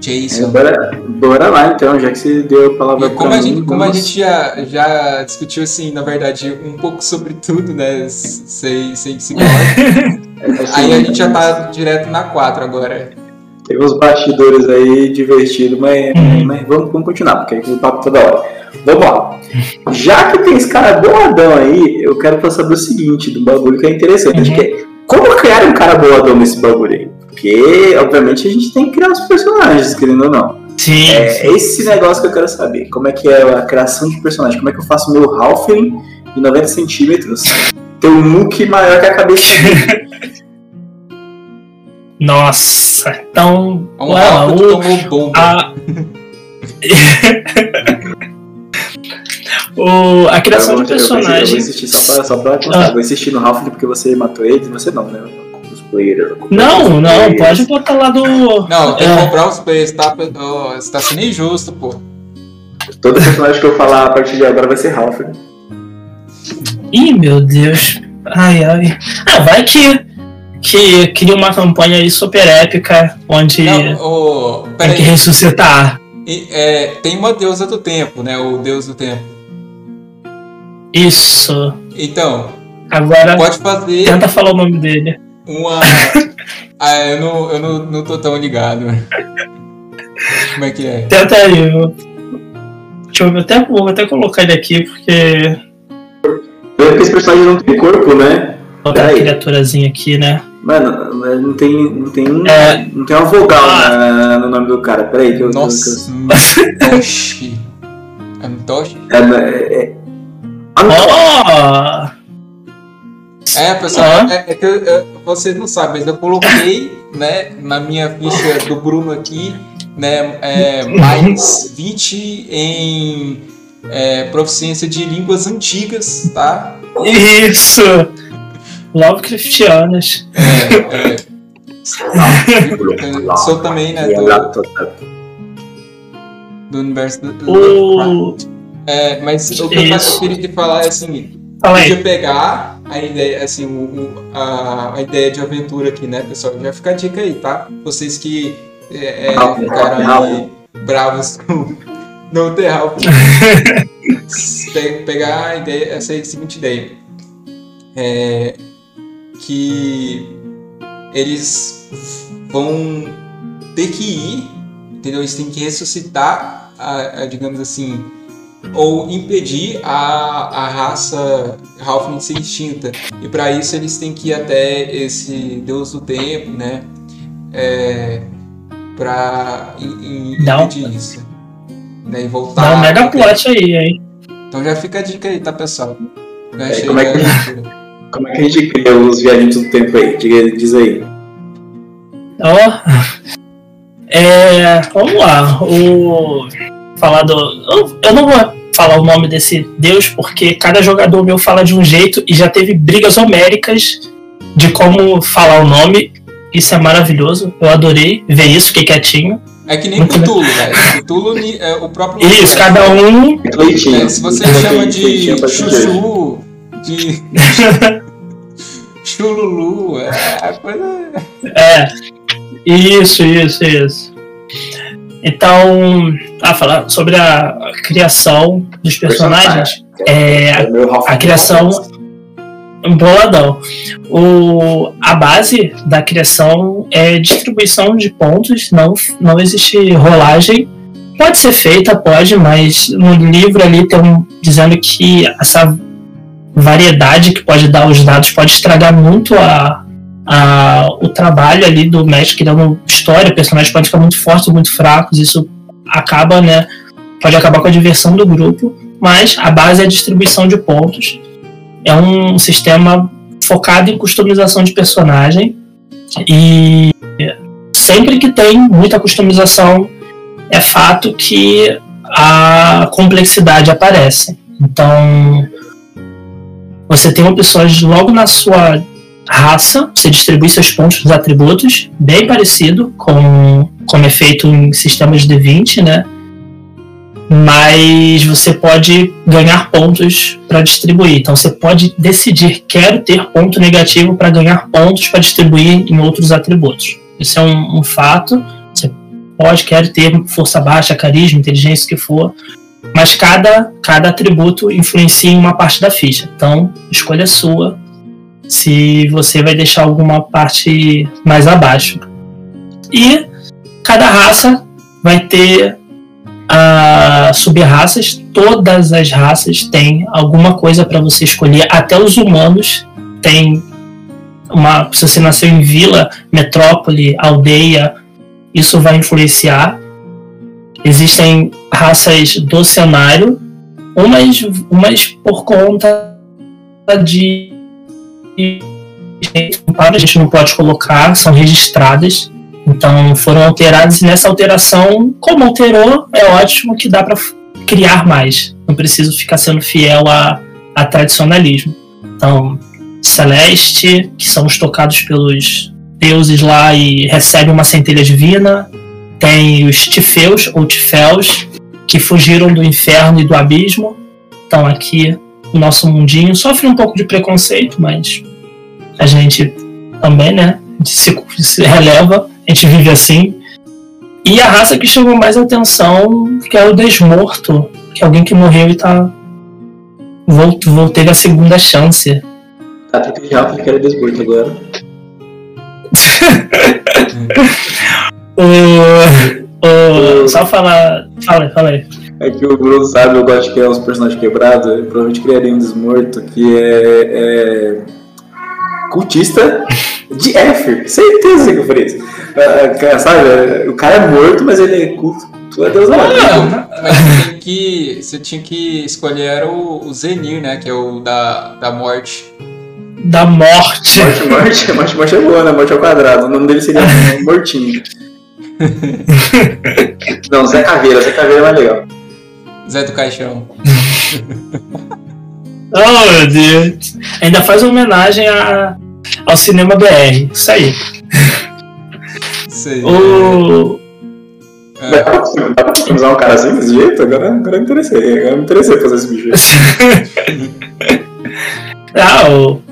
Jason. bora, bora lá então, já que você deu a palavra E como a mim, gente, como a gente já, já discutiu assim, na verdade, um pouco sobre tudo, né? Sem, sem se assim, Aí a gente já tá direto na 4 agora. Teve uns bastidores aí divertidos, mas, mas vamos, vamos continuar, porque aqui o papo toda hora. Vamos lá. Já que tem esse cara boladão aí, eu quero passar do seguinte, do bagulho que é interessante, Uhum. que é como criar um cara boladão nesse bagulho aí? Porque, obviamente, a gente tem que criar os personagens, querendo ou não. Sim. É esse negócio que eu quero saber. Como é que é a criação de personagem? Como é que eu faço meu Halfling de 90 centímetros ter um look maior que a cabeça dele? Nossa, então. Um Ralph que o- tomou bomba. a... o... a criação de vou- eu vou- personagem. insistir só pra, só pra constar. Ah. Vou insistir no Halfling porque você matou ele, você não, né? Os players. Não, não, pode botar lá do. Não, tem que É. comprar os players, tá? Você tá sendo injusto, pô. Todo personagem que eu falar a partir de agora vai ser Halfling. Ih, meu Deus. Ai, ai. Ah, vai que. Que cria uma campanha aí super épica onde Não, tem que ressuscitar. E, é, tem uma deusa do tempo, né? O deus do tempo. Isso. Então, Agora pode fazer tenta falar o nome dele. uma. Ah, eu não, eu não, não tô tão ligado. Como é que é? Tenta aí. eu- Deixa eu ver, até, vou até colocar ele aqui, porque. Pelo que esse personagem não tem corpo, né? Botar a criaturazinha aqui, né? Mano, não tem, não tem, um, É. não tem uma vogal Ah. na- no nome do cara. Peraí, que eu. Nossa, Antoshi. Antoshi? Que eu, é, é, é, Ó! É, pessoal, Ah. é, é que eu- eu- vocês não sabem, mas eu coloquei, né, na minha ficha do Bruno aqui, né, é, mais 20 em é, proficiência de línguas antigas, tá? Isso! Lovecraftianas. É, é, sou também, né, do, do universo do, do O. É, mas o que eu queria te falar é assim, Fala podia pegar a ideia, assim, o, o- a, a ideia de aventura aqui, né, pessoal? Já fica a dica aí, tá? Vocês que é, é, ficaram aí bravos com não ter pegar a ideia, essa aí, seguinte ideia. É, que eles vão ter que ir, entendeu? Eles têm que ressuscitar, a, a, digamos assim, ou impedir a, a raça Halfling de ser extinta. E para isso eles têm que ir até esse Deus do Tempo, né? É, para impedir isso. Né? E voltar. Dá um mega plot aí, hein? Então já fica a dica aí, tá, pessoal? Né? É, Chega como é que-. Como é que a gente cria os viajantes do tempo aí? Diga, diz aí. Ó. É. Vamos lá. O. Falar do. Eu, eu não vou falar o nome desse deus, porque cada jogador meu fala de um jeito e já teve brigas homéricas de como falar o nome. Isso é maravilhoso. Eu adorei ver isso, fiquei quietinho. É que nem. Cthulhu, velho. Cthulhu, é, o próprio nome Isso, cada um. É, se você chama de chuchu, de Chululu, é a coisa. É. Isso, isso, isso. Então, a falar sobre a, a criação dos personagens, é, É Ralph a criação boladão. O, a base da criação é distribuição de pontos, não, não existe rolagem. Pode ser feita, pode, mas no livro ali tem um dizendo que essa variedade que pode dar os dados pode estragar muito a, a, o trabalho ali do mestre criando história, personagens podem ficar muito fortes ou muito fracos, isso acaba, né? Pode acabar com a diversão do grupo, mas a base é a distribuição de pontos. É um sistema focado em customização de personagem e sempre que tem muita customização é fato que a complexidade aparece. Então você tem opções logo na sua raça, você distribui seus pontos dos atributos, bem parecido com como é feito em sistemas de D20, né? Mas você pode ganhar pontos para distribuir. Então você pode decidir quero ter ponto negativo para ganhar pontos para distribuir em outros atributos. Isso é um, um fato. Você pode querer ter força baixa, carisma, inteligência, o que for. Mas cada, cada atributo influencia em uma parte da ficha. Então, escolha sua se você vai deixar alguma parte mais abaixo. E cada raça vai ter uh, sub-raças. Todas as raças têm alguma coisa para você escolher. Até os humanos têm uma. Se você nasceu em vila, metrópole, aldeia, isso vai influenciar. Existem raças do cenário, umas, umas por conta de a gente não pode colocar, são registradas, então foram alteradas e nessa alteração, como alterou, é ótimo que dá para criar mais. Não preciso ficar sendo fiel a, a tradicionalismo. Então, Celeste, que são os tocados pelos deuses lá e recebem uma centelha divina. Tem os Tifeus ou Tifels, que fugiram do inferno e do abismo. Então aqui o nosso mundinho sofre um pouco de preconceito, mas a gente também, né? Se, se releva, a gente vive assim. E a raça que chamou mais atenção, que é o Desmorto, que é alguém que morreu e tá. Voltou, voltou teve a segunda chance. Tá tudo já, porque era desborto agora. o, o, só falar. Fala aí, fala aí. É que o Bruno sabe, eu gosto de criar uns personagens quebrados. Eu provavelmente criaria um desmorto que é, é cultista de Éfer. Certeza que eu faria isso. Ah, sabe, o cara é morto, mas ele é culto. Tu é Deus Ah, mas você, tem que, você tinha que escolher era o, o Zenir, né? Que é o da, da morte. Da morte. Morte, morte, morte, morte é boa, né? Morte ao quadrado. O nome dele seria Mortinho. Não, Zé Caveira. Zé Caveira é mais legal. Zé do Caixão. Oh, meu Deus. Ainda faz homenagem a, ao cinema BR. Isso aí. Isso aí. O, É. Dá pra customizar um cara assim desse jeito? Agora, agora eu me interessei. Agora eu me interessei fazer esse bicho aí. ah, o-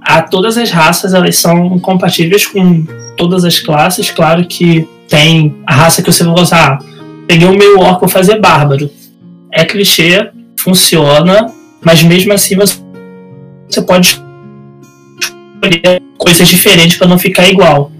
a todas as raças elas são compatíveis com todas as classes. Claro que tem a raça que você vai usar. Ah, peguei um meio orc, vou fazer bárbaro. É clichê, funciona, mas mesmo assim você, você pode escolher coisas diferentes para não ficar igual.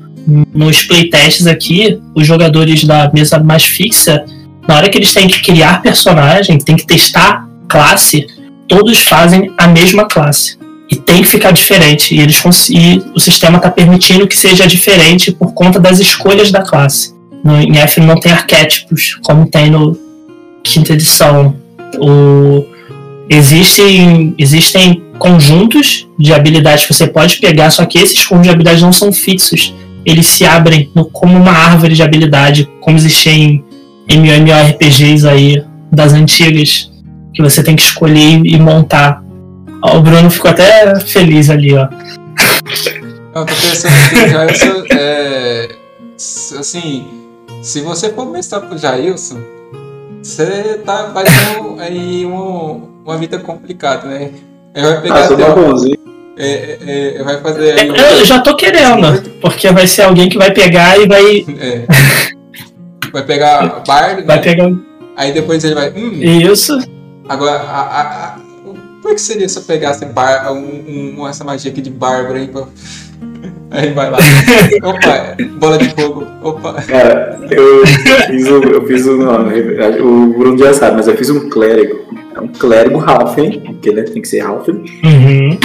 Nos playtests aqui, os jogadores da mesa mais fixa, na hora que eles têm que criar personagem, tem que testar classe, todos fazem a mesma classe. E tem que ficar diferente. E, eles e o sistema está permitindo que seja diferente por conta das escolhas da classe. No, em F não tem arquétipos, como tem no quinta edição. O, existem, existem conjuntos de habilidades que você pode pegar, só que esses conjuntos de habilidades não são fixos. Eles se abrem no- como uma árvore de habilidade, como existia em MMORPGs aí das antigas, que você tem que escolher e montar. Ó, o Bruno ficou até feliz ali, ó. Eu tô pensando que o Jailson é. Assim, se você for mestrar pro Jailson, você tá, vai ter um- aí um- uma vida complicada, né? Ele vai pegar Ah, sou bonzinho. É, é, é, vai fazer. Aí, eu já tô querendo, porque vai ser alguém que vai pegar e vai. É. Vai pegar bardo, vai né? pegar. Aí depois ele vai. Hum, Isso. agora, a, a, como é que seria se eu pegasse bar, um, um- essa magia aqui de Bárbara aí? Pra... Aí vai lá. Opa, bola de fogo. Opa. Cara, eu fiz um. Eu fiz um não, o Bruno já sabe, mas eu fiz um clérigo. É um clérigo Halfling, porque né, tem que ser Halfling. Uhum.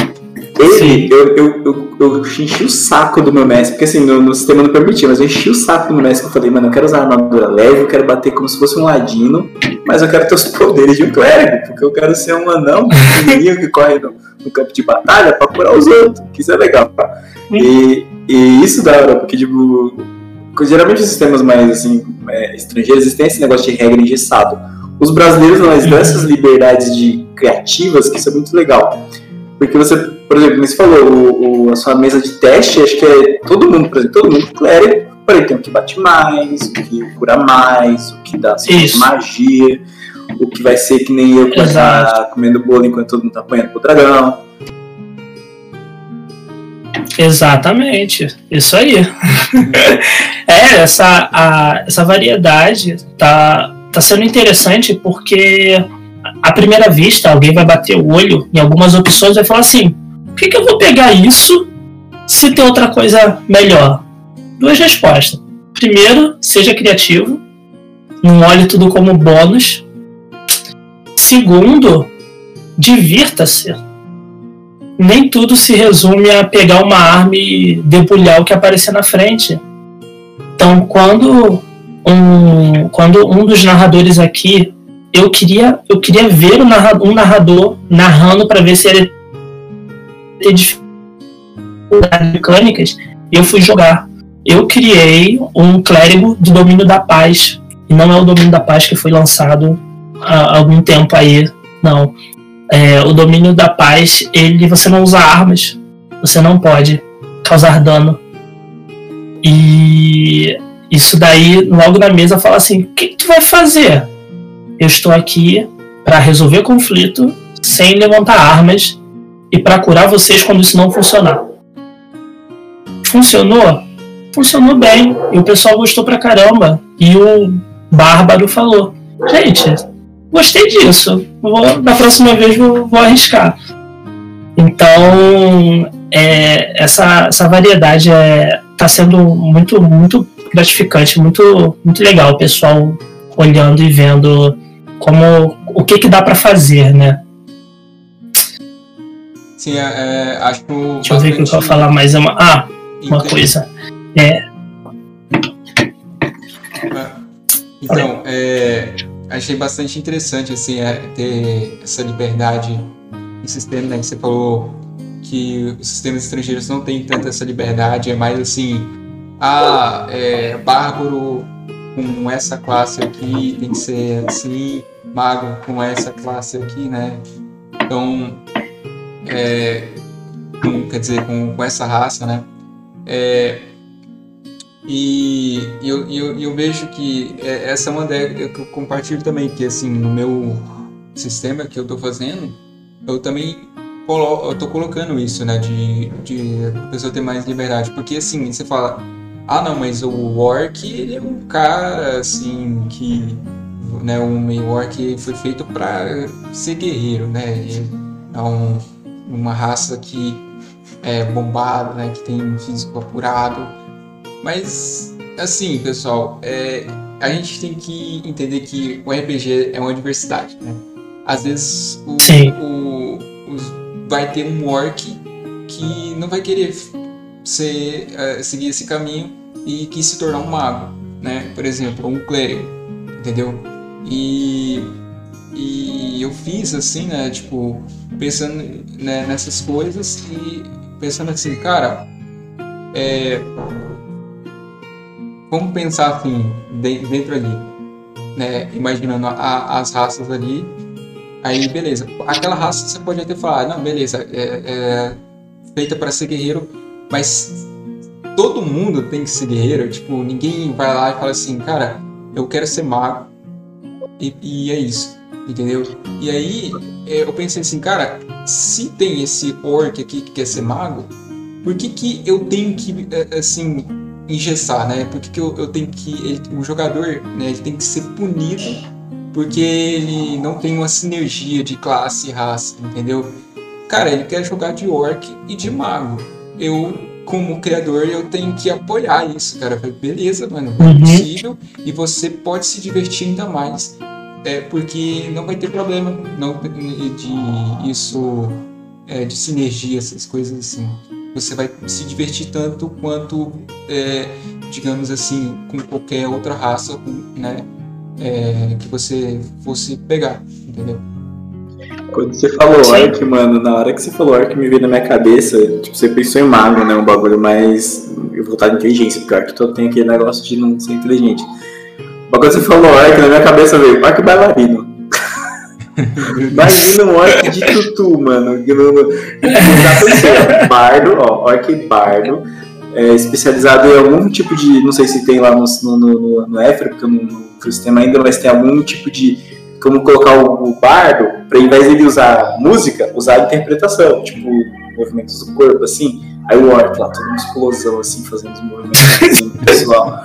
Ele, eu, eu, eu, eu enchi o saco do meu mestre, porque assim, no, no sistema não permitia, mas eu enchi o saco do meu mestre que eu falei, mano, eu quero usar armadura leve, eu quero bater como se fosse um ladino, mas eu quero ter os poderes de um clérigo, porque eu quero ser um anão pequenininho que corre no, no campo de batalha pra curar os outros, que isso é legal. E, e isso da hora, porque tipo, geralmente os sistemas mais assim, é, estrangeiros, eles têm esse negócio de regra engessado. Os brasileiros, eles dão essas liberdades de criativas, que isso é muito legal. Porque você, por exemplo, como você falou, o, o- a sua mesa de teste, acho que é todo mundo, por exemplo, todo mundo clérigo, porém tem o que bate mais, o que cura mais, o que dá assim, magia, o que vai ser que nem eu que vai estar Exato. comendo bolo enquanto todo mundo tá apanhando pro dragão. Exatamente, isso aí. é, essa, a, essa variedade tá, tá sendo interessante porque, à primeira vista, alguém vai bater o olho em algumas opções e vai falar assim: por que, que eu vou pegar isso se tem outra coisa melhor? Duas respostas. Primeiro, seja criativo, não olhe tudo como bônus. Segundo, divirta-se nem tudo se resume a pegar uma arma e debulhar o que aparecer na frente. Então, quando um, quando um dos narradores aqui, eu queria, eu queria ver um narrador narrando para ver se ele ter dificuldades mecânicas, eu fui jogar. Eu criei um clérigo de domínio da paz, e não é o domínio da paz que foi lançado há algum tempo aí, não. É, o domínio da paz, ele você não usa armas, você não pode causar dano. E isso daí, logo na mesa, fala assim: o que tu vai fazer? Eu estou aqui para resolver conflito sem levantar armas e para curar vocês quando isso não funcionar. Funcionou? Funcionou bem. E o pessoal gostou pra caramba. E o Bárbaro falou: gente, gostei disso. Vou, da próxima vez vou, vou arriscar. Então, é, essa, essa variedade é, tá sendo muito, muito gratificante, muito, muito legal. O pessoal olhando e vendo como o que, que dá para fazer, né? Sim, é, é, acho Deixa eu ver o que eu vou falar mais. Uma, ah, uma coisa. Então, é, achei bastante interessante assim, é, ter essa liberdade no sistema, né? Você falou que os sistemas estrangeiros não têm tanta essa liberdade, é mais assim, ah, é, bárbaro com essa classe aqui tem que ser assim, mago com essa classe aqui, né? Então, é, com- quer dizer, com, com essa raça, né? É, e eu, eu, eu vejo que é, essa é uma ideia que eu compartilho também, que assim, no meu sistema que eu tô fazendo, eu também colo eu tô colocando isso, né, de, de a pessoa ter mais liberdade, porque assim, você fala, ah não, mas o orc, ele é um cara, assim, que, né, o meio orc foi feito pra ser guerreiro, né, ele é um, uma raça que é bombada, né, que tem um físico apurado, mas, assim, pessoal, é, a gente tem que entender que o RPG é uma diversidade, né? Às vezes o, o- os- vai ter um orc que não vai querer ser, eh, seguir esse caminho e quis se tornar um mago, né? Por exemplo, um clérigo, entendeu? E, e eu fiz assim, né? Tipo, pensando né, nessas coisas e pensando assim, cara, é, vamos pensar assim, de- dentro ali, né? Imaginando a- as raças ali. Aí, beleza. Aquela raça você pode até falar, não, beleza, é, é feita para ser guerreiro, mas todo mundo tem que ser guerreiro. Tipo, ninguém vai lá e fala assim, cara, eu quero ser mago e, e é isso, entendeu? E aí é, eu pensei assim, cara, se tem esse orc aqui que quer ser mago, por que, que eu tenho que, é, assim, engessar, né? Por que, que eu, eu tenho que. Ele, o jogador, né, ele tem que ser punido porque ele não tem uma sinergia de classe e raça, entendeu? Cara, ele quer jogar de orc e de mago. Eu, como criador, eu tenho que apoiar isso, cara. Beleza, mano, é uhum. possível e você pode se divertir ainda mais. É, porque não vai ter problema não, de isso, é, de sinergia, essas coisas assim. Você vai se divertir tanto quanto, é, digamos assim, com qualquer outra raça, né? É, que você fosse pegar, entendeu? Quando você falou orc, mano, na hora que você falou orc, me veio na minha cabeça, tipo, você pensou em mago, né? Um bagulho mais voltado à inteligência, porque orc todo tem aquele negócio de não ser inteligente. Mas quando você falou orc, na minha cabeça veio orc bailarino. Imagina um orc de tutu, mano. No, no, já bardo, ó, orc bardo, é, especializado em algum tipo de. Não sei se tem lá no, no, no, no Éfero, porque eu não, não o sistema ainda, mas tem algum tipo de como colocar o, o bardo, para em vez de ele usar música, usar interpretação, tipo, movimentos do corpo, assim. Aí o orc lá, toda uma explosão, assim, fazendo os movimentos assim, pessoal.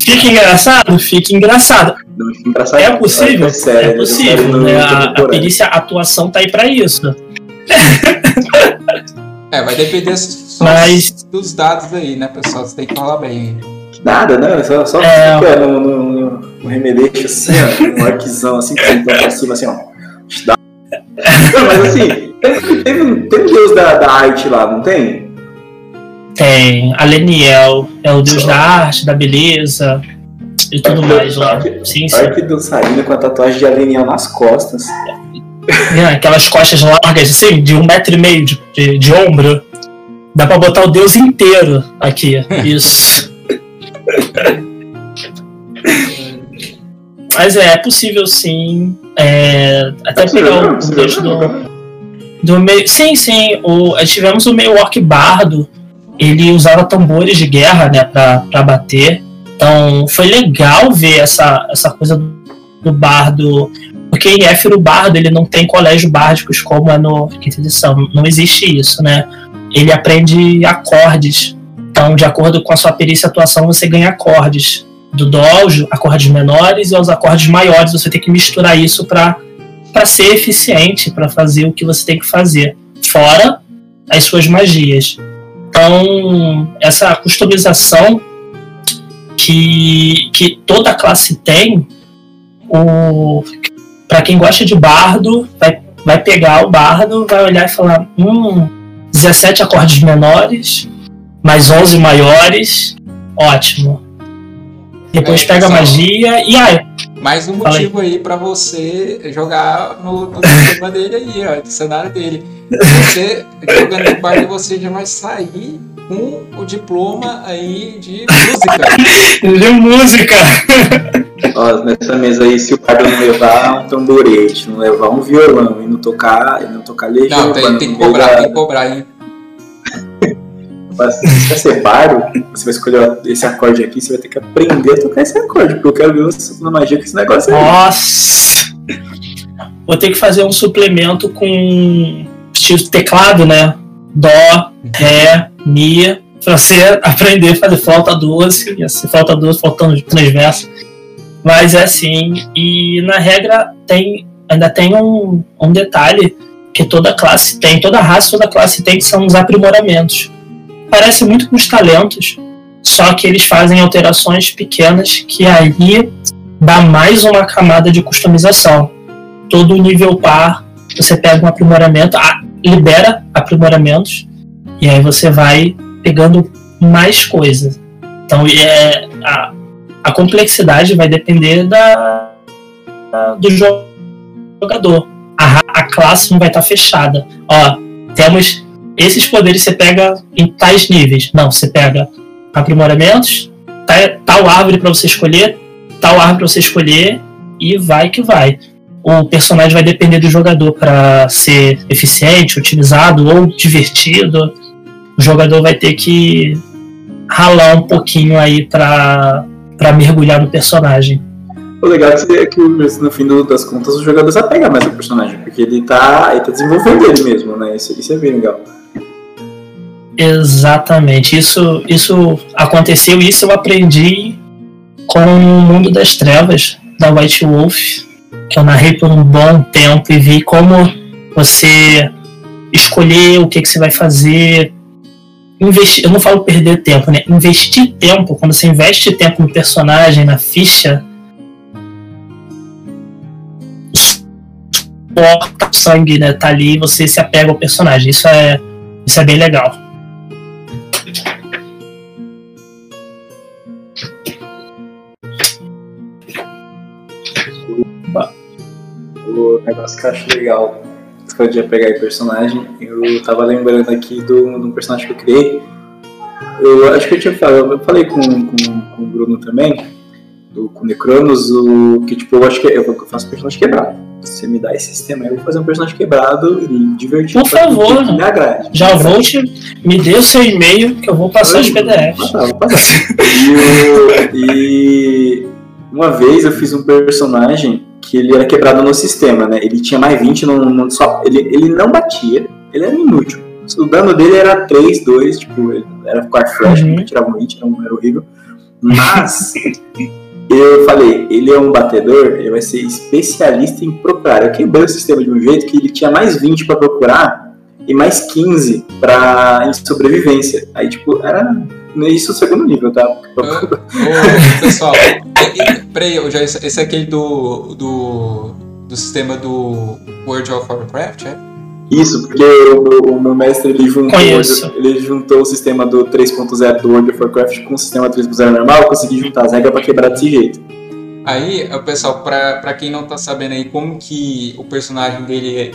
Fica engraçado? Fica engraçado. Não, fica engraçado. É possível? É, sério, é possível. Né? A, a perícia, a atuação tá aí pra isso. É, vai depender Mas... dos dados aí, né, pessoal? Você tem que falar bem. Nada, né? Só, só é... fica no, no, no remeleixo assim, ó, um arquizão assim, sentando pra cima, assim, ó. Mas assim, tem, um deus da, da arte lá, não tem? Tem. Aleniel é o deus da arte, da beleza e tudo Arque, mais lá. Sim, sim. Arque dançarina com a tatuagem de Aleniel nas costas. É, aquelas costas largas, assim, de um metro e meio de, de, de ombro. Dá pra botar o deus inteiro aqui. Isso. Mas é, é possível sim. É, até é pegar o contexto do, do meio. Sim, sim. O, tivemos o meio orc bardo. Ele usava tambores de guerra, né, pra, pra bater. Então foi legal ver essa, essa coisa do, do bardo. Porque em Éfiro o bardo ele não tem colégio bárdicos como é no quinta edição. Não existe isso, né? Ele aprende acordes então, de acordo com a sua perícia atuação, você ganha acordes. Do Dó acordes menores e aos acordes maiores, você tem que misturar isso para ser eficiente, para fazer o que você tem que fazer. Fora as suas magias. Então, essa customização que, que toda classe tem, para quem gosta de bardo, vai, vai pegar o bardo, vai olhar e falar: hum, 17 acordes menores, mais 11 maiores, ótimo. Depois é, pega a magia e aí. Mais um motivo aí, aí para você jogar no, no sistema dele aí, ó, no cenário dele. Você jogando no bar você já vai sair com o diploma aí de música. de música! Ó, nessa mesa aí, se o pai não levar um tamborete, não levar um violão e não tocar, e não tocar legião. Não, tem, tem que cobrar, tem que cobrar, hein? Se ser bardo, você vai escolher esse acorde aqui, você vai ter que aprender a tocar esse acorde, porque eu quero ver você na magia com esse negócio aí. Nossa! Vou ter que fazer um suplemento com teclado, né? Dó, Ré, Mi, pra você aprender a fazer flauta doce, ia ser flauta doce faltando transverso. Mas é assim, e na regra tem ainda tem um, um detalhe que toda classe tem, toda raça, toda classe tem, que são os aprimoramentos parece muito com os talentos, só que eles fazem alterações pequenas que aí dá mais uma camada de customização. Todo nível par, você pega um aprimoramento, libera aprimoramentos, e aí você vai pegando mais coisas. Então é, a, a complexidade vai depender da, da do jogador. A, a classe não vai estar fechada. Ó, temos esses poderes você pega em tais níveis. Não, você pega aprimoramentos, tá, tal árvore para você escolher, tal árvore para você escolher e vai que vai. O personagem vai depender do jogador para ser eficiente, otimizado ou divertido. O jogador vai ter que ralar um pouquinho aí para mergulhar no personagem. O legal é que, é que no fim das contas o jogador se apega mais ao personagem, porque ele tá, ele tá desenvolvendo ele mesmo, né? Isso, isso é bem legal. Exatamente. Isso, isso aconteceu e isso eu aprendi com o Mundo das Trevas, da White Wolf, que eu narrei por um bom tempo e vi como você escolher o que, que você vai fazer. Investir, eu não falo perder tempo, né? Investir tempo, quando você investe tempo no personagem, na ficha, o sangue, né? Tá ali e você se apega ao personagem. Isso é, isso é bem legal. Negócio que eu acho legal, você podia pegar personagem, eu tava lembrando aqui do, de um personagem que eu criei. Eu acho que eu tinha falado, eu falei com, com, com o Bruno também, do, com o Necronos, o, que tipo, eu acho que eu, eu faço personagem quebrado. Se você me dá esse sistema aí, eu vou fazer um personagem quebrado e divertido. Por pra que- favor. que me agrade. Já vou te. Me dê o seu e-mail que eu vou passar os PDFs. Vou passar, vou passar. E, o- e uma vez eu fiz um personagem que ele era quebrado no sistema, né? Ele tinha mais 20 no, no- só. Ele, ele não batia, ele era inútil. O dano dele era 3, 2, tipo, ele era ar flash, Uhum. tirava um hit, era, um- era horrível. Mas eu falei, ele é um batedor, ele vai ser especialista em procurar. Eu quebrei o sistema de um jeito que ele tinha mais 20 pra procurar e mais 15 pra, em sobrevivência. Aí, tipo, era isso o segundo nível, tá? Ô, pessoal, peraí, já, esse é aquele do, do, do sistema do World of Warcraft, é? Isso, porque o meu, o meu mestre ele juntou, Conheço. ele juntou o sistema do 3.0 do World of Warcraft com o sistema 3.0 normal, eu consegui juntar as regras pra quebrar desse jeito. Aí, pessoal, pra, pra quem não tá sabendo aí como que o personagem dele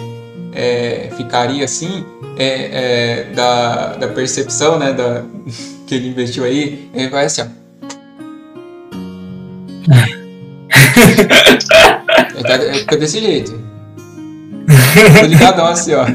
é, ficaria assim, é, é, da, da percepção, né, da, que ele investiu aí, ele vai assim, ó. Ele tá- ele fica desse jeito. Tô ligadão assim, ó.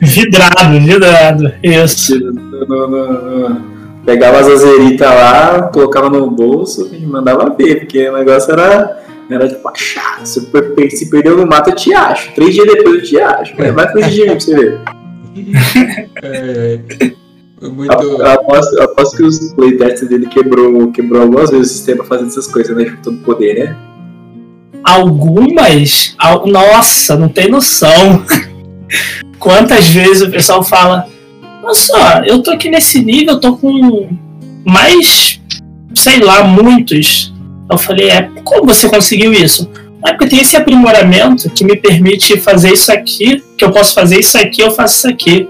Vidrado, vidrado. Isso. No- no- no- no- Pegava as azeritas lá, colocava no bolso e mandava ver, porque o negócio era, era tipo, achar. Se, per- se perdeu no mato, eu te acho. Três dias depois eu te acho. Vai fugir de mim pra você ver. É, muito. eu aposto, eu aposto que os playtests dele quebrou, quebrou algumas vezes o sistema fazendo essas coisas, né? Juntando poder, né? Algumas. al- Nossa, não tem noção. Quantas vezes o pessoal fala: Olha só, eu tô aqui nesse nível, eu tô com mais, sei lá, muitos. Eu falei: É, como você conseguiu isso? É porque tem esse aprimoramento que me permite fazer isso aqui, que eu posso fazer isso aqui, eu faço isso aqui.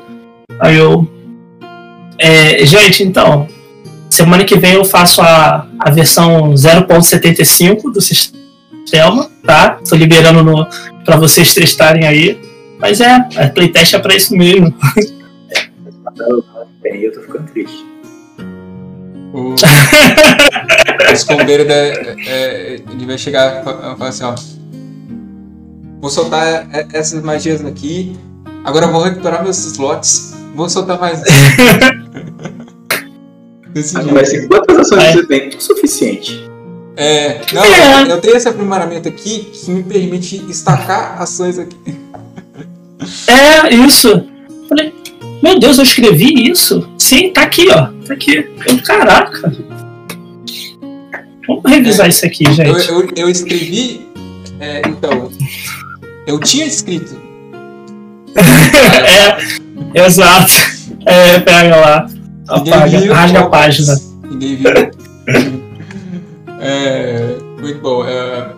Aí eu. É, gente, então, semana que vem eu faço a, a versão 0.75 do sistema, tá? Tô liberando no, pra vocês testarem aí. Mas é, a playtest é pra isso mesmo. Aí eu tô ficando triste. O, escombeiro da, é, ele vai chegar e fa- falar assim, ó. Vou soltar essas magias aqui. Agora eu vou recuperar meus slots. Vou soltar mais. Desse Aí jeito. vai ser quantas ações É. você tem? O suficiente. É, não, É. eu tenho esse aprimoramento aqui que me permite estacar ações aqui. É, isso. Falei, meu Deus, eu escrevi isso? Sim, tá aqui, ó. Tá aqui. Eu, caraca. Vamos revisar isso aqui, Eu, gente. eu, eu escrevi. é, então. Eu tinha escrito. é, exato. É, pega lá. Apaga, rasga a página. Ninguém viu. É, muito bom. É,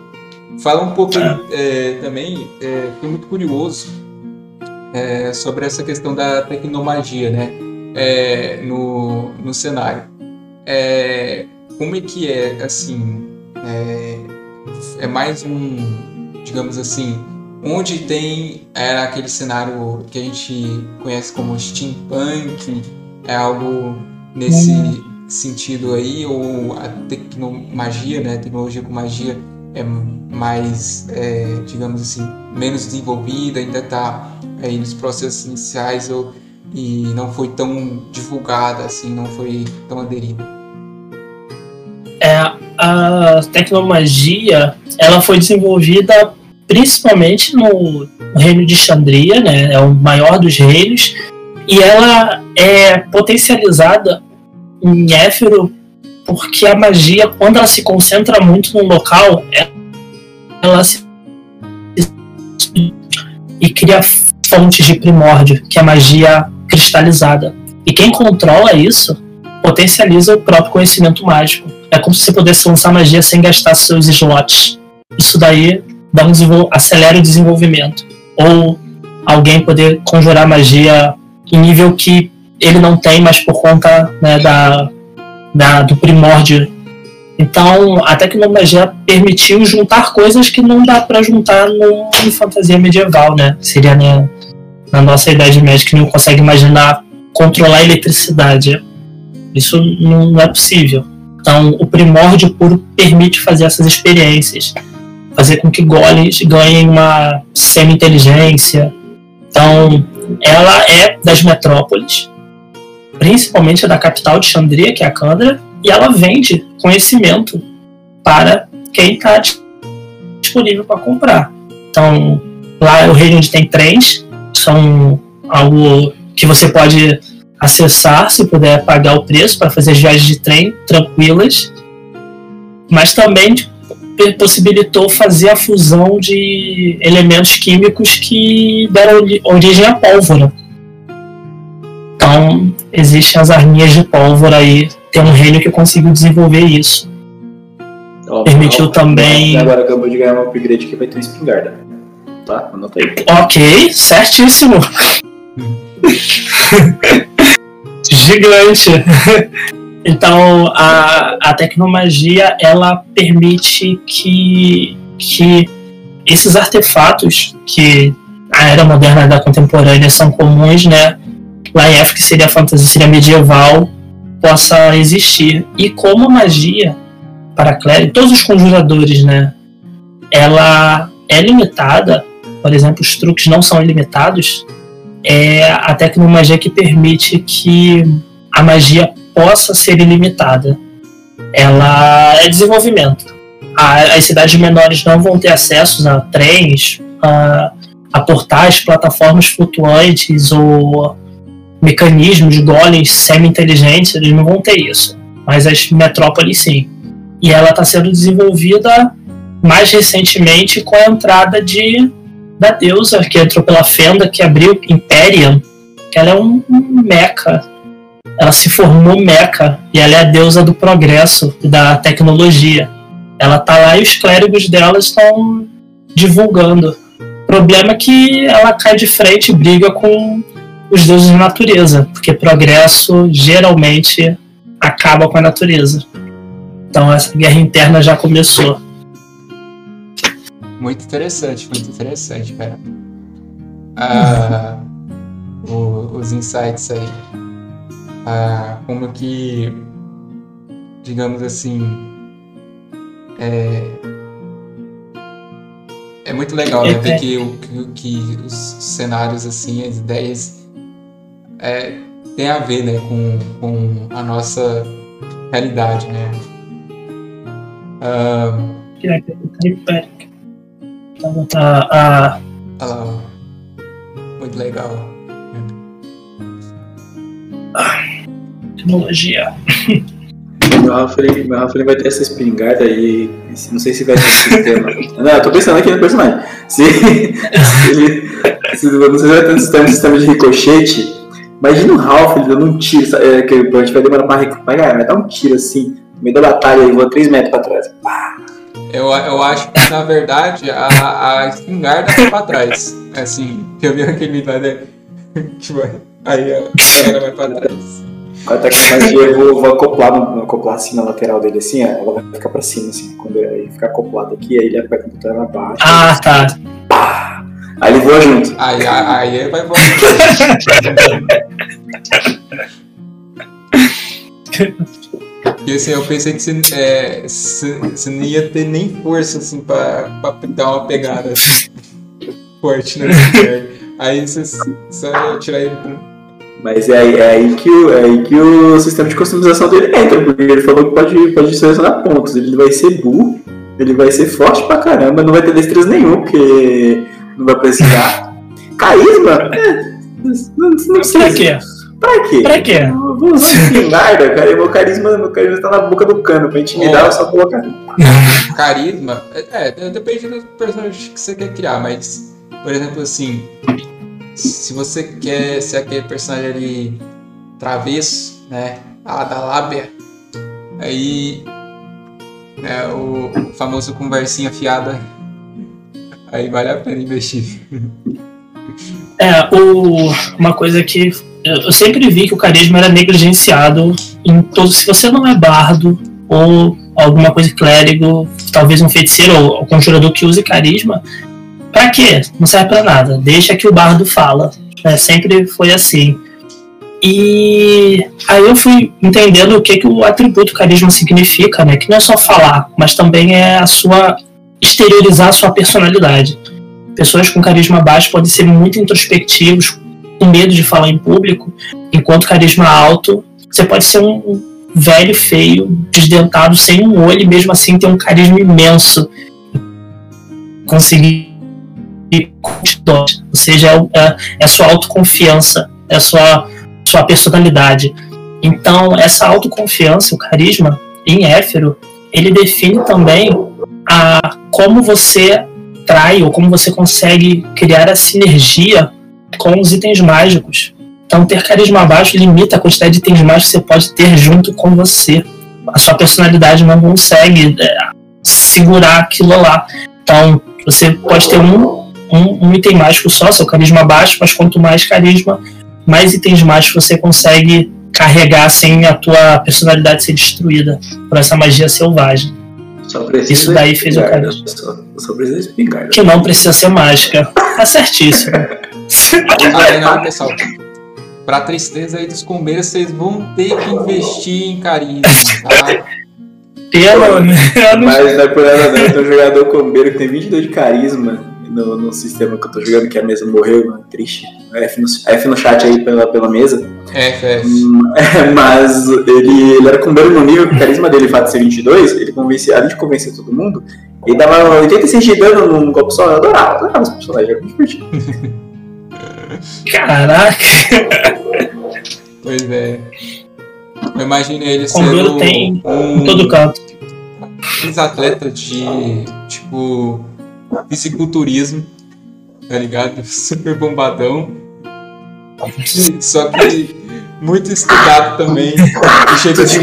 fala um pouco é, também, é, fiquei muito curioso é, sobre essa questão da tecnomagia, né? É, no, no cenário. É, como é que é, assim, é, é mais um, digamos assim, onde tem é, aquele cenário que a gente conhece como steampunk, é algo nesse sentido aí, ou a tecnomagia, né, tecnologia com magia é mais, é, digamos assim, menos desenvolvida, ainda está aí nos processos iniciais ou, e não foi tão divulgada assim, não foi tão aderida. É, a tecnomagia ela foi desenvolvida principalmente no reino de Xandria, né? É o maior dos reinos e ela é potencializada em Éfero porque a magia, quando ela se concentra muito num local, ela se e cria fontes de primórdio, que é a magia cristalizada. E quem controla isso potencializa o próprio conhecimento mágico. É como se você pudesse lançar magia sem gastar seus slots. Isso daí dá um acelera o desenvolvimento. Ou alguém poder conjurar magia em nível que ele não tem, mas por conta né, da, da, do primórdio. Então, a tecnologia permitiu juntar coisas que não dá para juntar no, em fantasia medieval, né? Seria na, na nossa Idade Média que não consegue imaginar controlar a eletricidade. Isso não, não é possível. Então, o primórdio puro permite fazer essas experiências, fazer com que golems ganhem uma semi-inteligência. Então, ela é das metrópoles, principalmente da capital de Chandria, que é a Candra, e ela vende conhecimento para quem está disponível para comprar. Então, lá é o reino onde tem trens, são algo que você pode acessar se puder pagar o preço para fazer viagens de trem tranquilas, mas também possibilitou fazer a fusão de elementos químicos que deram origem à pólvora. Então, existem as arminhas de pólvora aí. Tem um reino que conseguiu desenvolver isso. Ó, Permitiu ó, também. Agora acabou de ganhar um upgrade que vai ter uma espingarda. Tá? Anota aí. Ok, certíssimo. Gigante. Então, a, a tecnomagia ela permite que, que esses artefatos que a era moderna da contemporânea são comuns, né? Lá em F, que seria fantasia, seria medieval, possa existir. E como a magia para clérigo, todos os conjuradores, né? Ela é limitada, por exemplo, os truques não são ilimitados, é a tecnomagia que permite que a magia possa ser ilimitada. Ela é desenvolvimento. As cidades menores não vão ter acesso a trens, a, a portais, plataformas flutuantes ou mecanismos, golems semi-inteligentes, eles não vão ter isso. Mas as metrópoles sim. E ela está sendo desenvolvida mais recentemente com a entrada de da deusa que entrou pela fenda, que abriu Imperium, que ela é um, mecha. Ela se formou mecha e ela é a deusa do progresso e da tecnologia. Ela tá lá e os clérigos dela estão divulgando. O problema é que ela cai de frente e briga com os deuses da natureza, porque progresso geralmente acaba com a natureza. Então essa guerra interna já começou. Muito interessante, muito interessante, cara. Ah, o, os insights aí. Ah, como que, digamos assim, é, é muito legal né, ver que, que, que os cenários, assim, as ideias é, tem a ver né, com, com a nossa realidade, né? Ah, tá, a... ah, muito legal. Tecnologia. Meu Huffley, meu Huffley vai ter essa espingarda aí. Não sei se vai ter sistema. não, eu tô pensando aqui no personagem. Se, se ele. Se, não sei se vai ter um sistema, um sistema de ricochete. Imagina o Ralph ele dando um tiro. É, que a gente vai demorar pra, ganhar, vai dar um tiro assim, no meio da batalha e voa 3 metros pra trás. Pá. Eu, eu acho que, na verdade, a, a espingarda vai pra trás. Assim, que eu vi aquele lá, né? Que vai, aí a galera vai pra trás. A tecnologia eu vou, vou acoplar, no- acoplar assim na lateral dele, assim, ó, ela vai ficar pra cima, assim. Quando ele ficar acoplado aqui, aí ele aperta o botão ela baixa. Ah, tá. Aí ele voa junto. Aí, aí, vai voar. Porque assim, eu pensei que você, é, você, não ia ter nem força assim pra, pra dar uma pegada assim, forte na espingarda. Aí você só ia tirar ele pro- Mas é aí, é aí, que, o, é aí que o sistema de customização dele entra, porque ele falou que pode, pode selecionar pontos. Ele vai ser burro, ele vai ser forte pra caramba, não vai ter destreza nenhum, porque não vai precisar. Carisma? É, não, não precisa. Pra quê? Pra quê? Pra quê? Eu Vou usar espingarda, cara. e Meu carisma, meu carisma tá na boca do cano. Pra intimidar, eu só colocar. Carisma, é, é, depende do personagem que você quer criar, mas, por exemplo, assim, se você quer ser aquele personagem ali travesso, né, a da lábia, aí, né, o famoso conversinha fiada, aí vale a pena investir. É, o, uma coisa que eu sempre vi que o carisma era negligenciado em todos. Se você não é bardo ou alguma coisa clérigo, talvez um feiticeiro ou, ou conjurador que use carisma, pra quê? Não serve pra nada. Deixa que o bardo fala. É, sempre foi assim. E aí eu fui entendendo o que, que o atributo carisma significa, né? Que não é só falar, mas também é a sua exteriorizar a sua personalidade. Pessoas com carisma baixo podem ser muito introspectivos, com medo de falar em público, enquanto carisma alto, você pode ser um velho feio, desdentado, sem um olho, e mesmo assim ter um carisma imenso. Conseguir ou seja, é, é, é sua autoconfiança, é sua, sua personalidade. Então, essa autoconfiança, o carisma, em Éfero, ele define também a como você trai ou como você consegue criar a sinergia com os itens mágicos. Então, ter carisma baixo limita a quantidade de itens mágicos que você pode ter junto com você. A sua personalidade não consegue é, segurar aquilo lá. Então, você pode ter um, um, um item mágico só, seu carisma baixo, mas quanto mais carisma, mais itens mágicos você consegue carregar sem a tua personalidade ser destruída por essa magia selvagem. Isso daí fez o carisma. Só, só precisa espingarda. Que não precisa ser mágica. Tá certíssimo. Aí não, pessoal. Pra tristeza aí dos combeiros, vocês vão ter que investir em carisma, tá? Pelo menos. Mas não é por nada não, eu tenho um jogador combeiro que tem 22 de carisma no, no sistema que eu tô jogando, que a mesa morreu, mano, triste. F no, F no chat aí pela, pela mesa. FF. É, Mas ele, ele era combeiro no nível que o carisma dele, o fato de ser 22, ele convencia, além de convencer todo mundo, ele dava 86 de dano num golpe só, eu adorava, adorava esse personagem, era muito divertido. Caraca. Pois é. Eu imagino ele sendo tem um Em todo canto. aqueles atletas de, tipo, fisiculturismo, tá ligado? Super bombadão. Só que muito estudado também. E chega assim.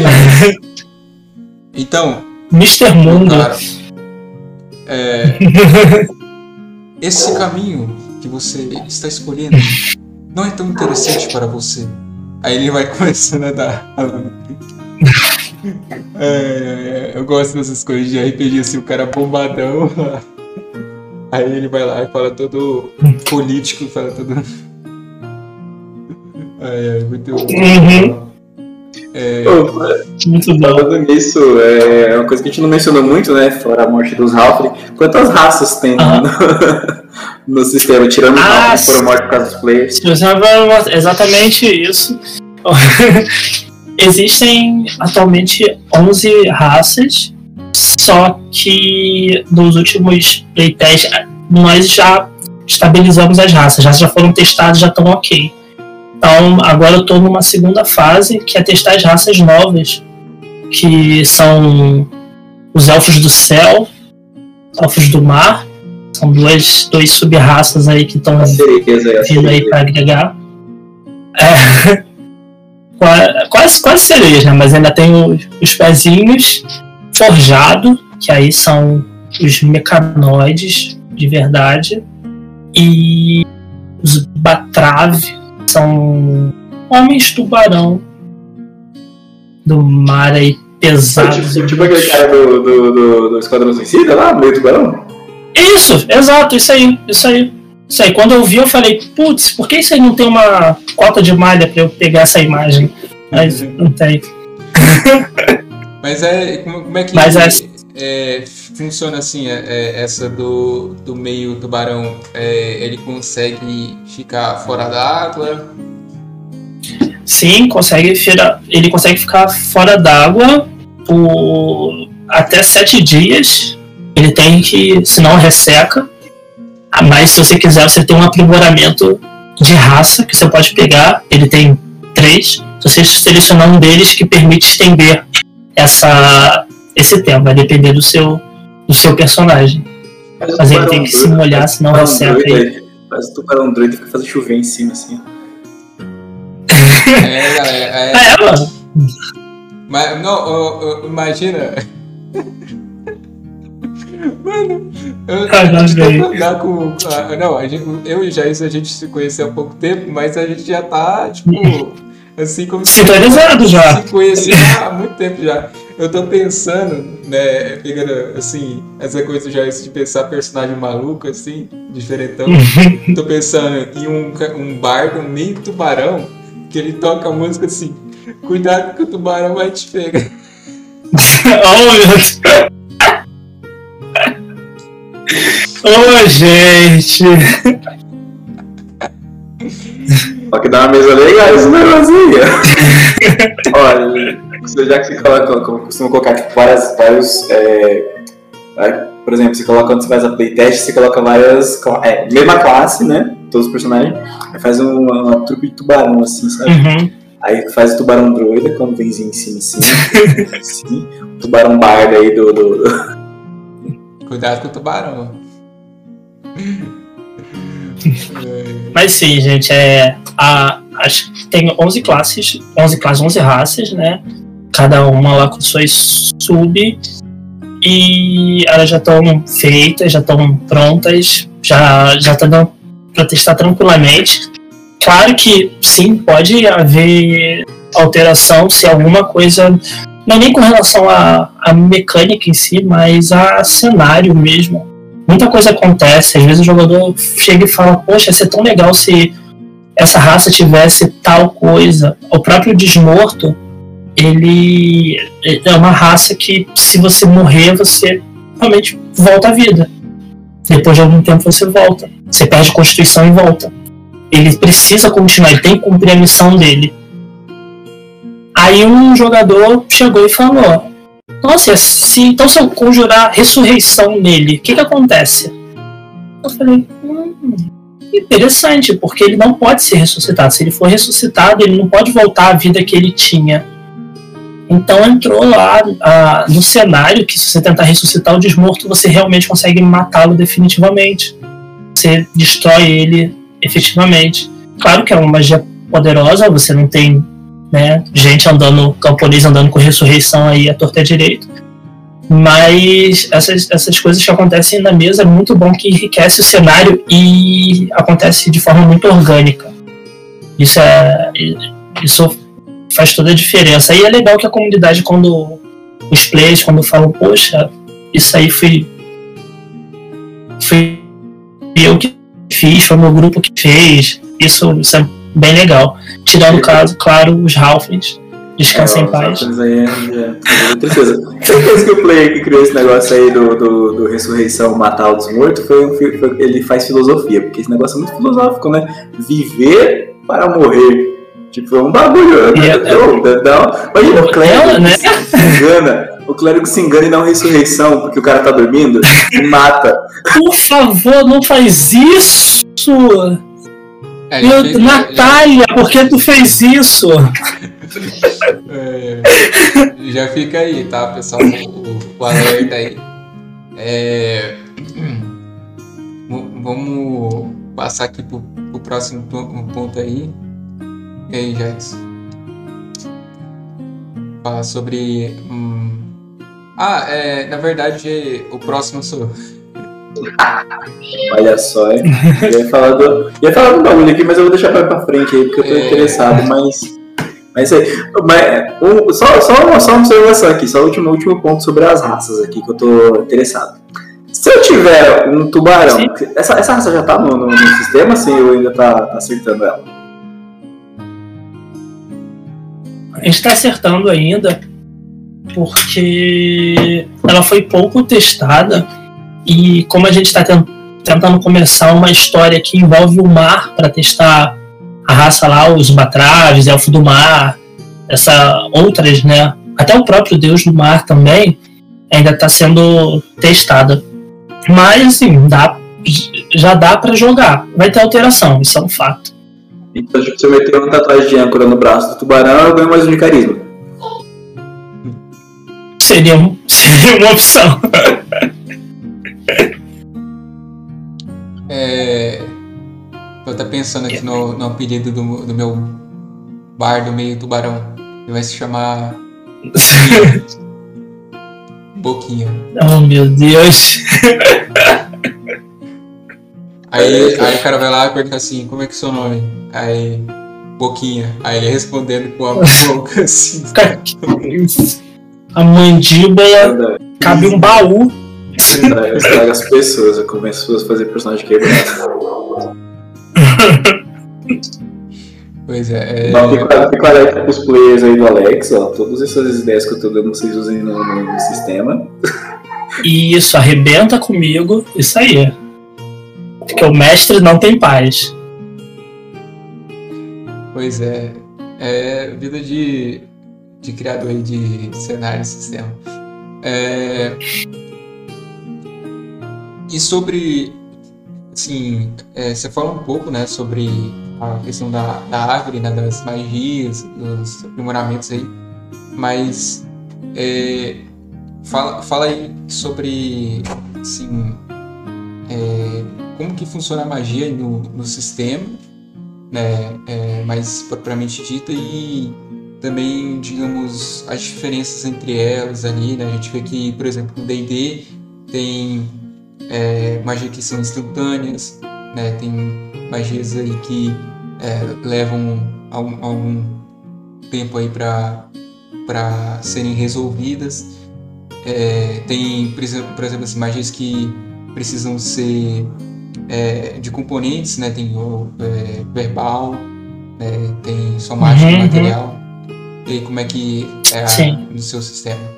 Então, Mr. Mundo. cara, é, esse caminho que você está escolhendo não é tão interessante para você. Aí ele vai começando a dar. É, eu gosto dessas coisas de RPG, assim, o cara bombadão. Aí ele vai lá e fala todo político, fala todo. Ai, ai, muito bom. Uhum. É, Pô, Muito bom. Falando nisso, é uma coisa que a gente não mencionou muito, né? Fora a morte dos Halfling. Quantas raças tem Aham. no, no sistema? Tirando os Ah, que foram mortos por causa dos players. Exatamente isso. Existem atualmente 11 raças, só que nos últimos playtests nós já estabilizamos as raças, as raças já foram testadas, já estão ok. Então agora eu estou numa segunda fase que é testar as raças novas, que são os elfos do céu, elfos do mar, são duas, duas sub-raças aí que estão vindo aí para agregar. É, qua- quase, quase sereias, né? Mas ainda tem os, os pezinhos forjado, que aí são os mecanoides de verdade. E os batrave são homens tubarão do mar aí pesados. Tipo, e tipo aquele cara do, do, do, do Esquadrão Suicida lá, meio tubarão? Isso, exato, isso aí, isso aí. Isso aí, quando eu vi, eu falei, putz, por que isso aí não tem uma cota de malha pra eu pegar essa imagem? Mas não tem. Mas é. Como, é que Mas é- é, funciona assim, é, é, essa do, do meio tubarão? É, ele consegue ficar fora d'água? sim, consegue ele consegue ficar fora d'água por até sete dias. Ele tem que, senão resseca. Ah, Mas se você quiser, você tem um aprimoramento de raça que você pode pegar. Ele tem três. Se você selecionar um deles que permite estender essa, esse tempo, vai depender do seu, do seu personagem. Faz o Mas ele tem que se molhar, faz senão resseca doido ele. Faz o tubarão doido e fica fazendo chover em cima, assim. É, galera. É, É, mano. mas, não, imagina. Mano, eu, Ah, a não, gente velho. tenta andar com. com a- não, a gente, eu e o Jair, a gente se conheceu há pouco tempo, mas a gente já tá, tipo, assim como se. Sintonizado já. Se conhecia há muito tempo já. Eu tô pensando, né, pegando, assim, essa coisa já de pensar personagem maluco, assim, diferentão. tô pensando em um, um bardo, um meio tubarão, que ele toca a música assim, cuidado que o tubarão vai te pegar. oh, meu Deus. Ô, gente. Só que dá uma mesa legal esse negocinho. Olha, você- já que você coloca, como costuma colocar tipo, várias, vários. É, por exemplo, você coloca quando você faz a playtest, você coloca várias. É, mesma classe, né? Todos os personagens. Aí faz uma, uma trupe de tubarão, assim, sabe? Uhum. Aí faz o tubarão droida quando vem em cima, assim. assim. O tubarão bardo aí do. do- do- Cuidado com o tubarão. Mas sim, gente, é. A, acho que tem 11 classes, 11 classes, 11 raças, né? Cada uma lá com suas sub. E elas já estão feitas, já estão prontas, já já tá dando para testar tranquilamente. Claro que sim, pode haver alteração se alguma coisa. Não é nem com relação à, mecânica em si, mas a cenário mesmo muita coisa acontece. Às vezes o jogador chega e fala: Poxa, ia ser tão legal se essa raça tivesse tal coisa. O próprio Desmorto, ele é uma raça que, se você morrer, você realmente volta à vida. Depois de algum tempo você volta. Você perde constituição e volta. Ele precisa continuar, ele tem que cumprir a missão dele. Aí um jogador chegou e falou: nossa, se, então se eu conjurar ressurreição nele, o que que acontece? Eu falei, hum, interessante, porque ele não pode ser ressuscitado. Se ele for ressuscitado, ele não pode voltar à vida que ele tinha. Então entrou lá ah, no cenário que se você tentar ressuscitar o desmorto, você realmente consegue matá-lo definitivamente. Você destrói ele efetivamente. Claro que é uma magia poderosa, você não tem né, gente andando, camponês andando com ressurreição aí à torta direito. Mas essas, essas coisas que acontecem na mesa é muito bom que enriquece o cenário e acontece de forma muito orgânica. Isso é. Isso faz toda a diferença. E é legal que a comunidade, quando os players, quando falam, poxa, isso aí foi. Foi eu que fiz, foi meu grupo que fez. Isso, isso é bem legal. Tirando o caso, claro, os Halflings. Descansa É, em os paz. Aí é- é- tristeza. Certeza que o player que criou esse negócio aí do, do, do ressurreição matar o desmorto foi, foi- ele faz filosofia, porque esse negócio é muito filosófico, né? Viver para morrer. Tipo, é um bagulho. E é- Não, dá- dá- Imagina o clérigo né? se engana. O clérigo se engana e dá uma ressurreição porque o cara tá dormindo e mata. Por favor, não faz isso! É, Meu, já fica- Natália, por que tu fez isso? É, já fica aí, tá, pessoal? O, o alerta aí. É, vamos passar aqui pro, pro próximo po- ponto aí. E aí, Jax? Falar sobre. hum, Ah, é, na verdade, o próximo sou. Olha só, hein? ia falar do, ia falar do bagulho aqui, mas eu vou deixar pra, pra frente aí, porque eu tô É. interessado, mas. Mas aí. Mas, um, só, só, uma, só uma observação aqui, só o último, último ponto sobre as raças aqui que eu tô interessado. Se eu tiver um tubarão, Sim. essa, essa raça já tá no, no, no sistema, assim, ou ainda tá, tá acertando ela? A gente tá acertando ainda porque ela foi pouco testada e como a gente tá ten- tentando começar uma história que envolve o mar para testar a raça lá, os Batraves, Elfo do Mar, essa outras, né? Até o próprio Deus do Mar também ainda está sendo testada. Mas, assim, dá, já dá para jogar. Vai ter alteração, isso é um fato. Então, se eu meter uma tatuagem de âncora no braço do tubarão, eu ganho mais um de carisma. Seria, seria uma opção. É. Eu tô pensando aqui no, no apelido do, do meu bar do meio tubarão. Ele vai se chamar. Boquinha. Oh meu Deus. Aí, aí o cara vai lá e pergunta assim, como é que é o seu nome? Aí, Boquinha. Aí ele respondendo com a boca assim. A mandíbula cabe um baú. Estraga as pessoas, eu começo a fazer personagem quebrado. Pois é. é... Uma picareta pros players aí do Alex, ó. Todas essas ideias que eu tô dando vocês usem no, no sistema. Isso, arrebenta comigo. Isso aí. Porque o mestre não tem paz. Pois é. É vida de, de criador aí de cenário e sistema. É... E sobre. Assim, é, você fala um pouco né, sobre a questão da, da árvore, né, das magias, dos aprimoramentos aí, mas é, fala, fala aí sobre assim, é, como que funciona a magia no, no sistema, né, é, mais propriamente dita, e também, digamos, as diferenças entre elas ali, né, a gente vê que, por exemplo, no D&D tem é, magias que são instantâneas, né, tem magias aí que é, levam algum, algum, tempo aí para serem resolvidas. É, tem, por exemplo, por exemplo assim, magias que precisam ser é, de componentes, né? Tem o é, verbal, né? tem somático uhum, material. E como é que é a, no seu sistema?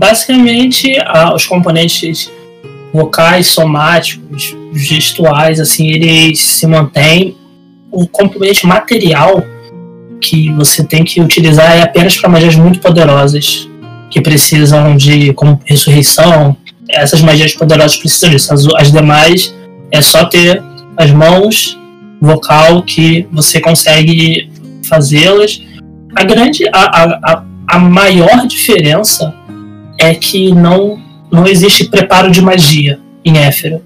Basicamente, os componentes vocais, somáticos, gestuais, assim, eles se mantêm. O componente material que você tem que utilizar é apenas para magias muito poderosas, que precisam de, como ressurreição, essas magias poderosas precisam disso. As, as demais é só ter as mãos, vocal, que você consegue fazê-las. A grande, a, a, a maior diferença é que não não existe preparo de magia em Éfero.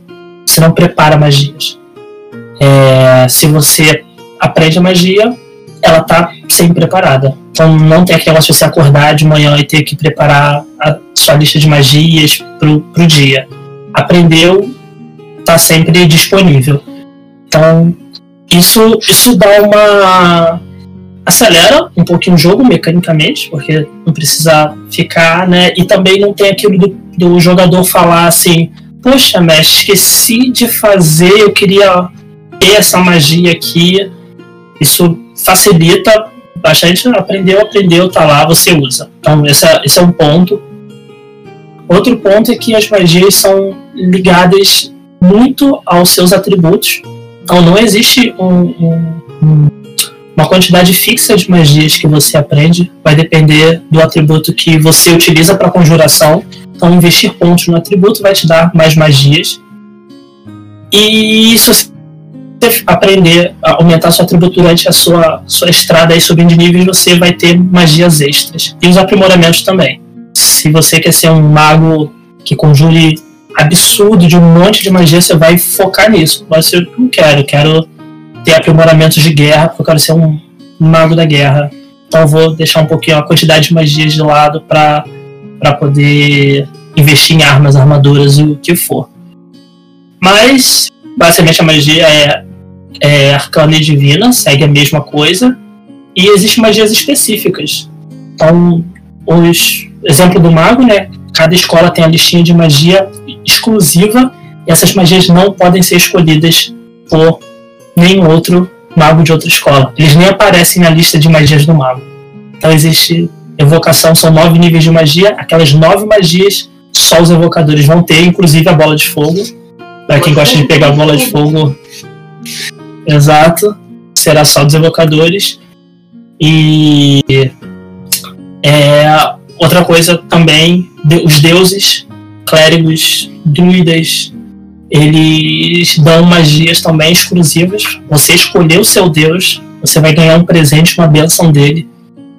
Você não prepara magias. É, se você aprende a magia, ela tá sempre preparada. Então não tem negócio de você acordar de manhã e ter que preparar a sua lista de magias pro, pro dia. Aprendeu, tá sempre disponível. Então isso, isso dá uma acelera um pouquinho o jogo mecanicamente, porque não precisa ficar, né? E também não tem aquilo do, do jogador falar assim: Poxa, mestre, esqueci de fazer, eu queria ter essa magia aqui. Isso facilita bastante. Aprendeu, aprendeu, tá lá, você usa. Então, esse é, esse é um ponto. Outro ponto é que as magias são ligadas muito aos seus atributos. Então, não existe um, um, um uma quantidade fixa de magias que você aprende vai depender do atributo que você utiliza para conjuração. Então, investir pontos no atributo vai te dar mais magias. E se você aprender a aumentar seu atributo durante a sua, sua estrada aí subindo de níveis, você vai ter magias extras. E os aprimoramentos também. Se você quer ser um mago que conjure absurdo de um monte de magia, você vai focar nisso. Mas eu não quero, eu quero ter aprimoramentos de guerra, porque eu quero ser um mago da guerra. Então vou deixar um pouquinho a quantidade de magias de lado para poder investir em armas, armaduras e o que for. Mas, basicamente, a magia é, é arcana e divina, segue a mesma coisa. E existem magias específicas. Então, os exemplo do mago, né? Cada escola tem a listinha de magia exclusiva e essas magias não podem ser escolhidas por nenhum outro mago de outra escola. Eles nem aparecem na lista de magias do mago. Então existe evocação, são nove níveis de magia. Aquelas nove magias só os evocadores vão ter, inclusive a bola de fogo. Para quem gosta de pegar a bola de fogo. Exato. será só dos evocadores. E é, outra coisa também, os deuses, clérigos, druidas, eles dão magias também exclusivas. Você escolheu o seu deus, você vai ganhar um presente, uma benção dele.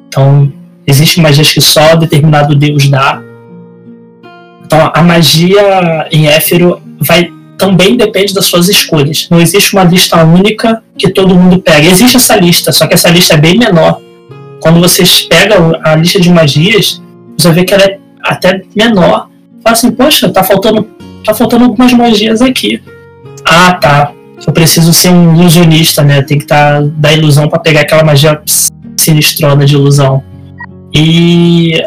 Então, existem magias que só determinado deus dá. Então, a magia em Éfero vai também depende das suas escolhas. Não existe uma lista única que todo mundo pega. Existe essa lista, só que essa lista é bem menor. Quando vocês pegam a lista de magias, você vê que ela é até menor. Fala assim, poxa, tá faltando, tá faltando algumas magias aqui. Ah, tá. Eu preciso ser um ilusionista, né? Tem que tá, da ilusão para pegar aquela magia sinistrona de ilusão. E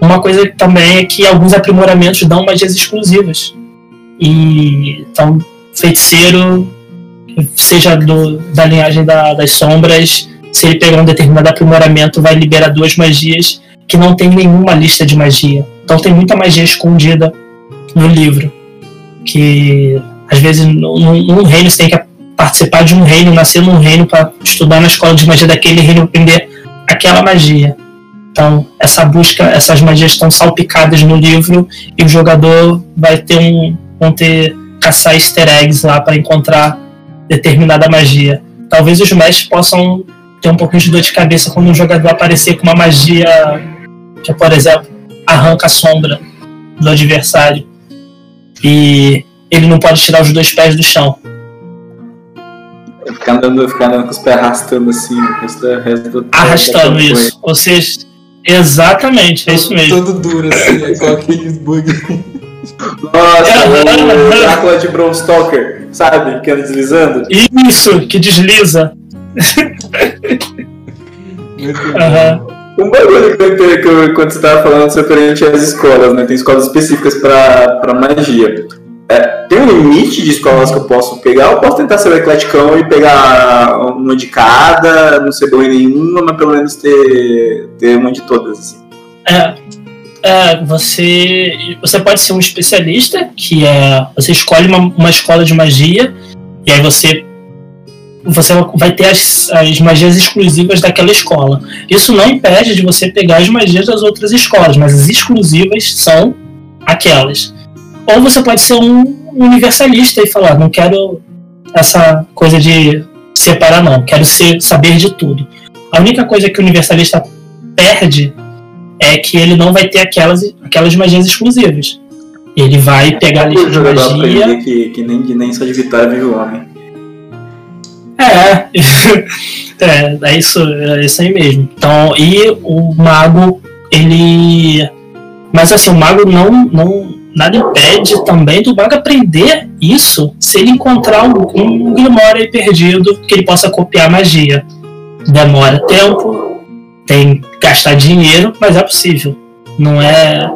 uma coisa também é que alguns aprimoramentos dão magias exclusivas. E então, feiticeiro, seja do, da linhagem da, das sombras, se ele pegar um determinado aprimoramento, vai liberar duas magias que não tem nenhuma lista de magia. Então tem muita magia escondida no livro. Que às vezes num, reino você tem que participar de um reino, nascer num reino para estudar na escola de magia daquele reino aprender aquela magia. Então, essa busca, essas magias estão salpicadas no livro e o jogador vai ter um, vão ter caçar easter eggs lá para encontrar determinada magia. Talvez os mestres possam ter um pouquinho de dor de cabeça quando um jogador aparecer com uma magia que, por exemplo, arranca a sombra do adversário e ele não pode tirar os dois pés do chão. Ficar andando, ficar andando com os pés arrastando assim, o resto, resto do Arrastando isso. Ou seja, exatamente, é isso mesmo. Todo duro assim, é igual aqueles bugs. Nossa, o Drácula de Bram Stoker, sabe? Que anda deslizando. Isso, que desliza. uhum. Um bagulho que que eu, quando você estava falando referente às escolas, né? Tem escolas específicas para magia. É, tem um limite de escolas que eu posso pegar, eu posso tentar ser o ecleticão e pegar uma de cada, não ser bom em nenhuma, mas pelo menos ter, ter uma de todas. Assim. É, é, você, você pode ser um especialista, que é. Você escolhe uma, uma escola de magia, e aí você você vai ter as, as magias exclusivas daquela escola. Isso não impede de você pegar as magias das outras escolas, mas as exclusivas são aquelas. Ou você pode ser um universalista e falar, não quero essa coisa de separar não, quero ser, saber de tudo. A única coisa que o universalista perde é que ele não vai ter aquelas, aquelas magias exclusivas. Ele vai pegar a lista de magia. Que, que, nem, que nem só de vitória vive o homem. É, é, é isso, é isso aí mesmo. Então, e o mago, ele. Mas assim, o mago não, não. Nada impede também do mago aprender isso se ele encontrar um, Grimório perdido que ele possa copiar magia. Demora tempo, tem que gastar dinheiro, mas é possível. Não é,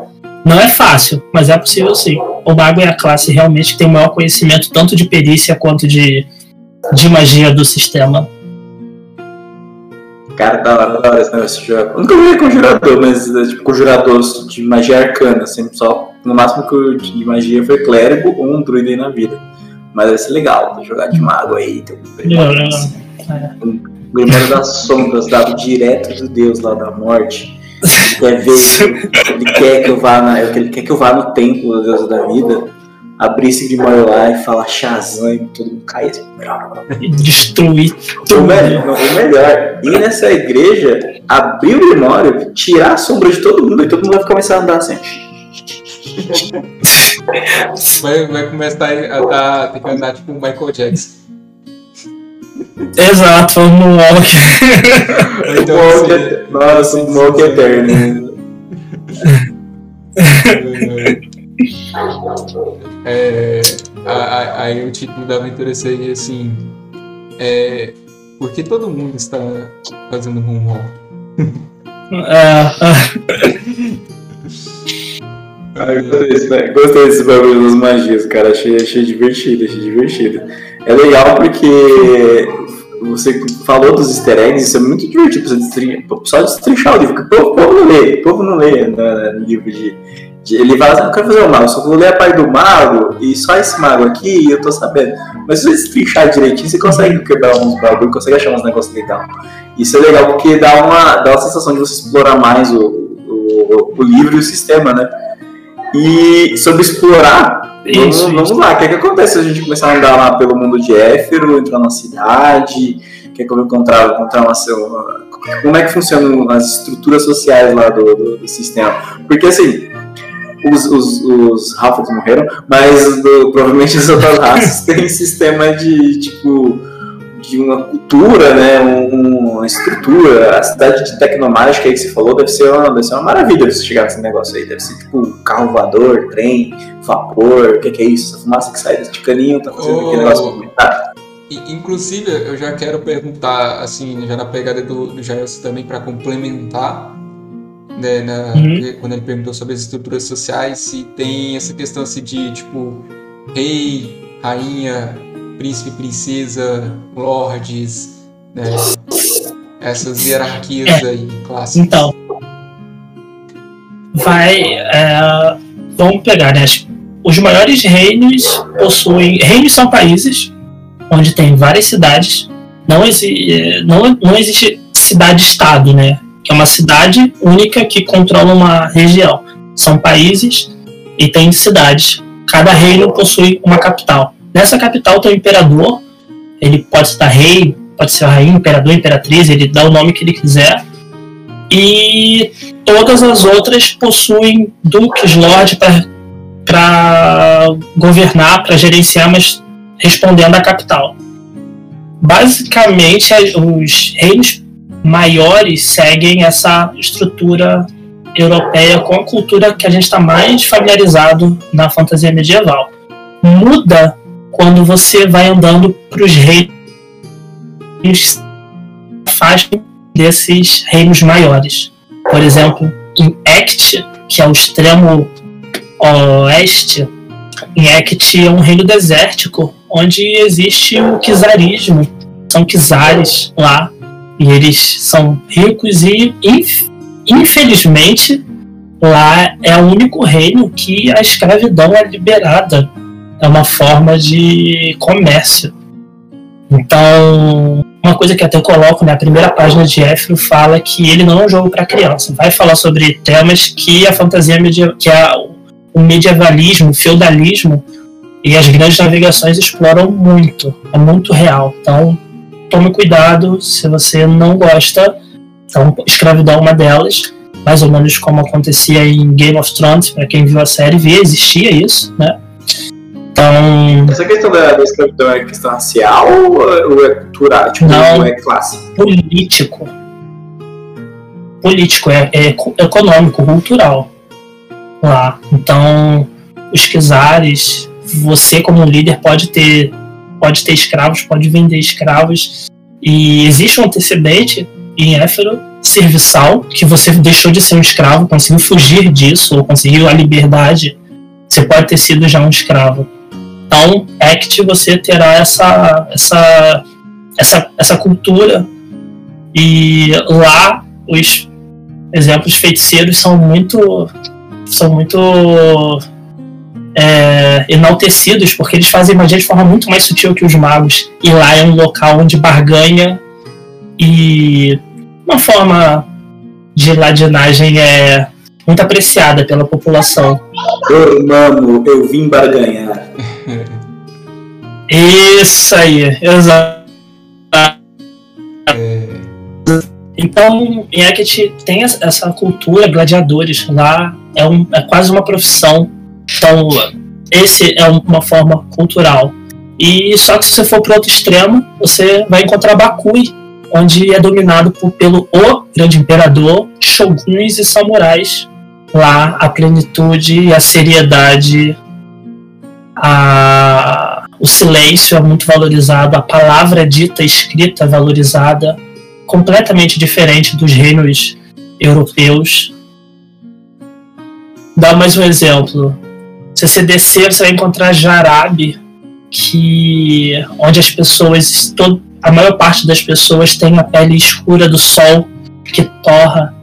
não é fácil, mas é possível sim. O mago é a classe realmente que tem o maior conhecimento tanto de perícia quanto de de magia do sistema. Cara, da hora, da hora esse negócio de jogar. Nunca vi conjurador, mas é, tipo, conjurador de magia arcana, assim, só. No máximo que eu de magia foi clérigo ou um druida aí na vida. Mas vai ser legal, jogar de mago aí, tem um assim. é. um Grimório das Sombras, dado direto do Deus lá da morte. Ele quer ver, ele quer que eu vá na, ele quer que eu vá no templo do Deus da vida abrir esse Grimório lá e falar Shazam e todo mundo cair assim. E destruir tudo. O melhor, o melhor, ir nessa igreja, abrir o Grimório, tirar a sombra de todo mundo e todo mundo vai começar a andar assim. Vai, vai começar a ter que andar tipo o Michael Jackson. Exato, no Moonwalk. Então, walk é, nossa, um Moonwalk eterno. É, aí o título da aventura seria assim: é, Por que todo mundo está fazendo moonwalk? Ah, ah, gostei desse, gostei desse bagulho das magias, cara. Achei, achei divertido, achei divertido. É legal porque você falou dos easter eggs, isso é muito divertido. Você só destrinchar o livro, porque o povo, não lê, o povo não lê né, livro de, Ele fala assim, eu quero fazer um mago, só que vou ler a parte do mago e só esse mago aqui eu tô sabendo. Mas se você trinchar direitinho, você consegue quebrar uns bagulho, consegue achar uns negócios legais. Isso é legal porque dá uma, dá uma sensação de você explorar mais o, o, o livro e o sistema, né? E sobre explorar, isso, vamos, vamos lá, o que, é que acontece se a gente começar a andar lá pelo mundo de Éfero, entrar na cidade, o que é que eu vou encontrar, encontrar uma, uma, como é que funcionam as estruturas sociais lá do, do, do sistema? Porque assim, os, os, os morreram, mas do, provavelmente as outras raças têm sistema de tipo de uma cultura, né, um, uma estrutura. A cidade de tecnomágica aí que você falou deve ser uma, deve ser uma maravilha você chegar nesse negócio aí. Deve ser tipo carro voador, trem, vapor, o que, que, é isso? Essa fumaça que sai desse caninho tá fazendo oh. aquele negócio movimentado. Inclusive, eu já quero perguntar, assim, já na pegada do, do Jailson também, para complementar, né, na, uhum. quando ele perguntou sobre as estruturas sociais, se tem essa questão assim, de, tipo, rei, rainha, príncipe, princesa, lords, né, essas hierarquias é. aí, clássicas. Então, vai, é, vamos pegar, né, os maiores reinos possuem, reinos são países, onde tem várias cidades. Não, exi não, não existe cidade-estado, né? Que é uma cidade única que controla uma região. São países e tem cidades. Cada reino possui uma capital. Nessa capital tem o imperador. Ele pode estar rei, pode ser rainha, imperador, imperatriz. Ele dá o nome que ele quiser. E todas as outras possuem duques, lords para governar, para gerenciar, mas respondendo à capital. Basicamente, os reinos maiores seguem essa estrutura europeia com a cultura que a gente está mais familiarizado na fantasia medieval. Muda quando você vai andando para os reinos afastam desses reinos maiores. Por exemplo, em Ect, que é o extremo oeste, em Ect é um reino desértico onde existe o czarismo. São czares lá. E eles são ricos e, infelizmente, lá é o único reino que a escravidão é liberada. É uma forma de comércio. Então, uma coisa que até coloco na primeira página de Éfiro fala que ele não é um jogo para criança. Vai falar sobre temas que a fantasia que é o medievalismo, o feudalismo e as grandes navegações exploram muito, é muito real. Então, tome cuidado se você não gosta. Então, escravidão é uma delas, mais ou menos como acontecia em Game of Thrones, para quem viu a série, vê, existia isso, né? Então. Essa questão da, da escravidão é questão racial ou é cultural? Tipo, não, é classe? Político. Político, é, é econômico, cultural. Lá. Então, os czares você como líder pode ter pode ter escravos, pode vender escravos. E existe um antecedente em Éfero serviçal que você deixou de ser um escravo, conseguiu fugir disso ou conseguiu a liberdade, você pode ter sido já um escravo. Então, Act você terá essa essa essa, essa cultura. E lá os exemplos feiticeiros são muito são muito é, enaltecidos, porque eles fazem magia de forma muito mais sutil que os magos. E lá é um local onde barganha e uma forma de ladinagem é muito apreciada pela população. Eu mamo, eu vim barganhar. Isso aí, exato. É. Então, em Hecate tem essa cultura, gladiadores lá, é, um, é quase uma profissão então, esse é uma forma cultural. E só que se você for para outro extremo, você vai encontrar Bakui, onde é dominado por, pelo o grande imperador, shoguns e samurais. Lá a plenitude a seriedade, a, o silêncio é muito valorizado, a palavra dita, escrita é valorizada, completamente diferente dos reinos europeus. Dá mais um exemplo. Se você descer, você vai encontrar Jarabe, que onde as pessoas, todo, a maior parte das pessoas tem a pele escura do sol que torra.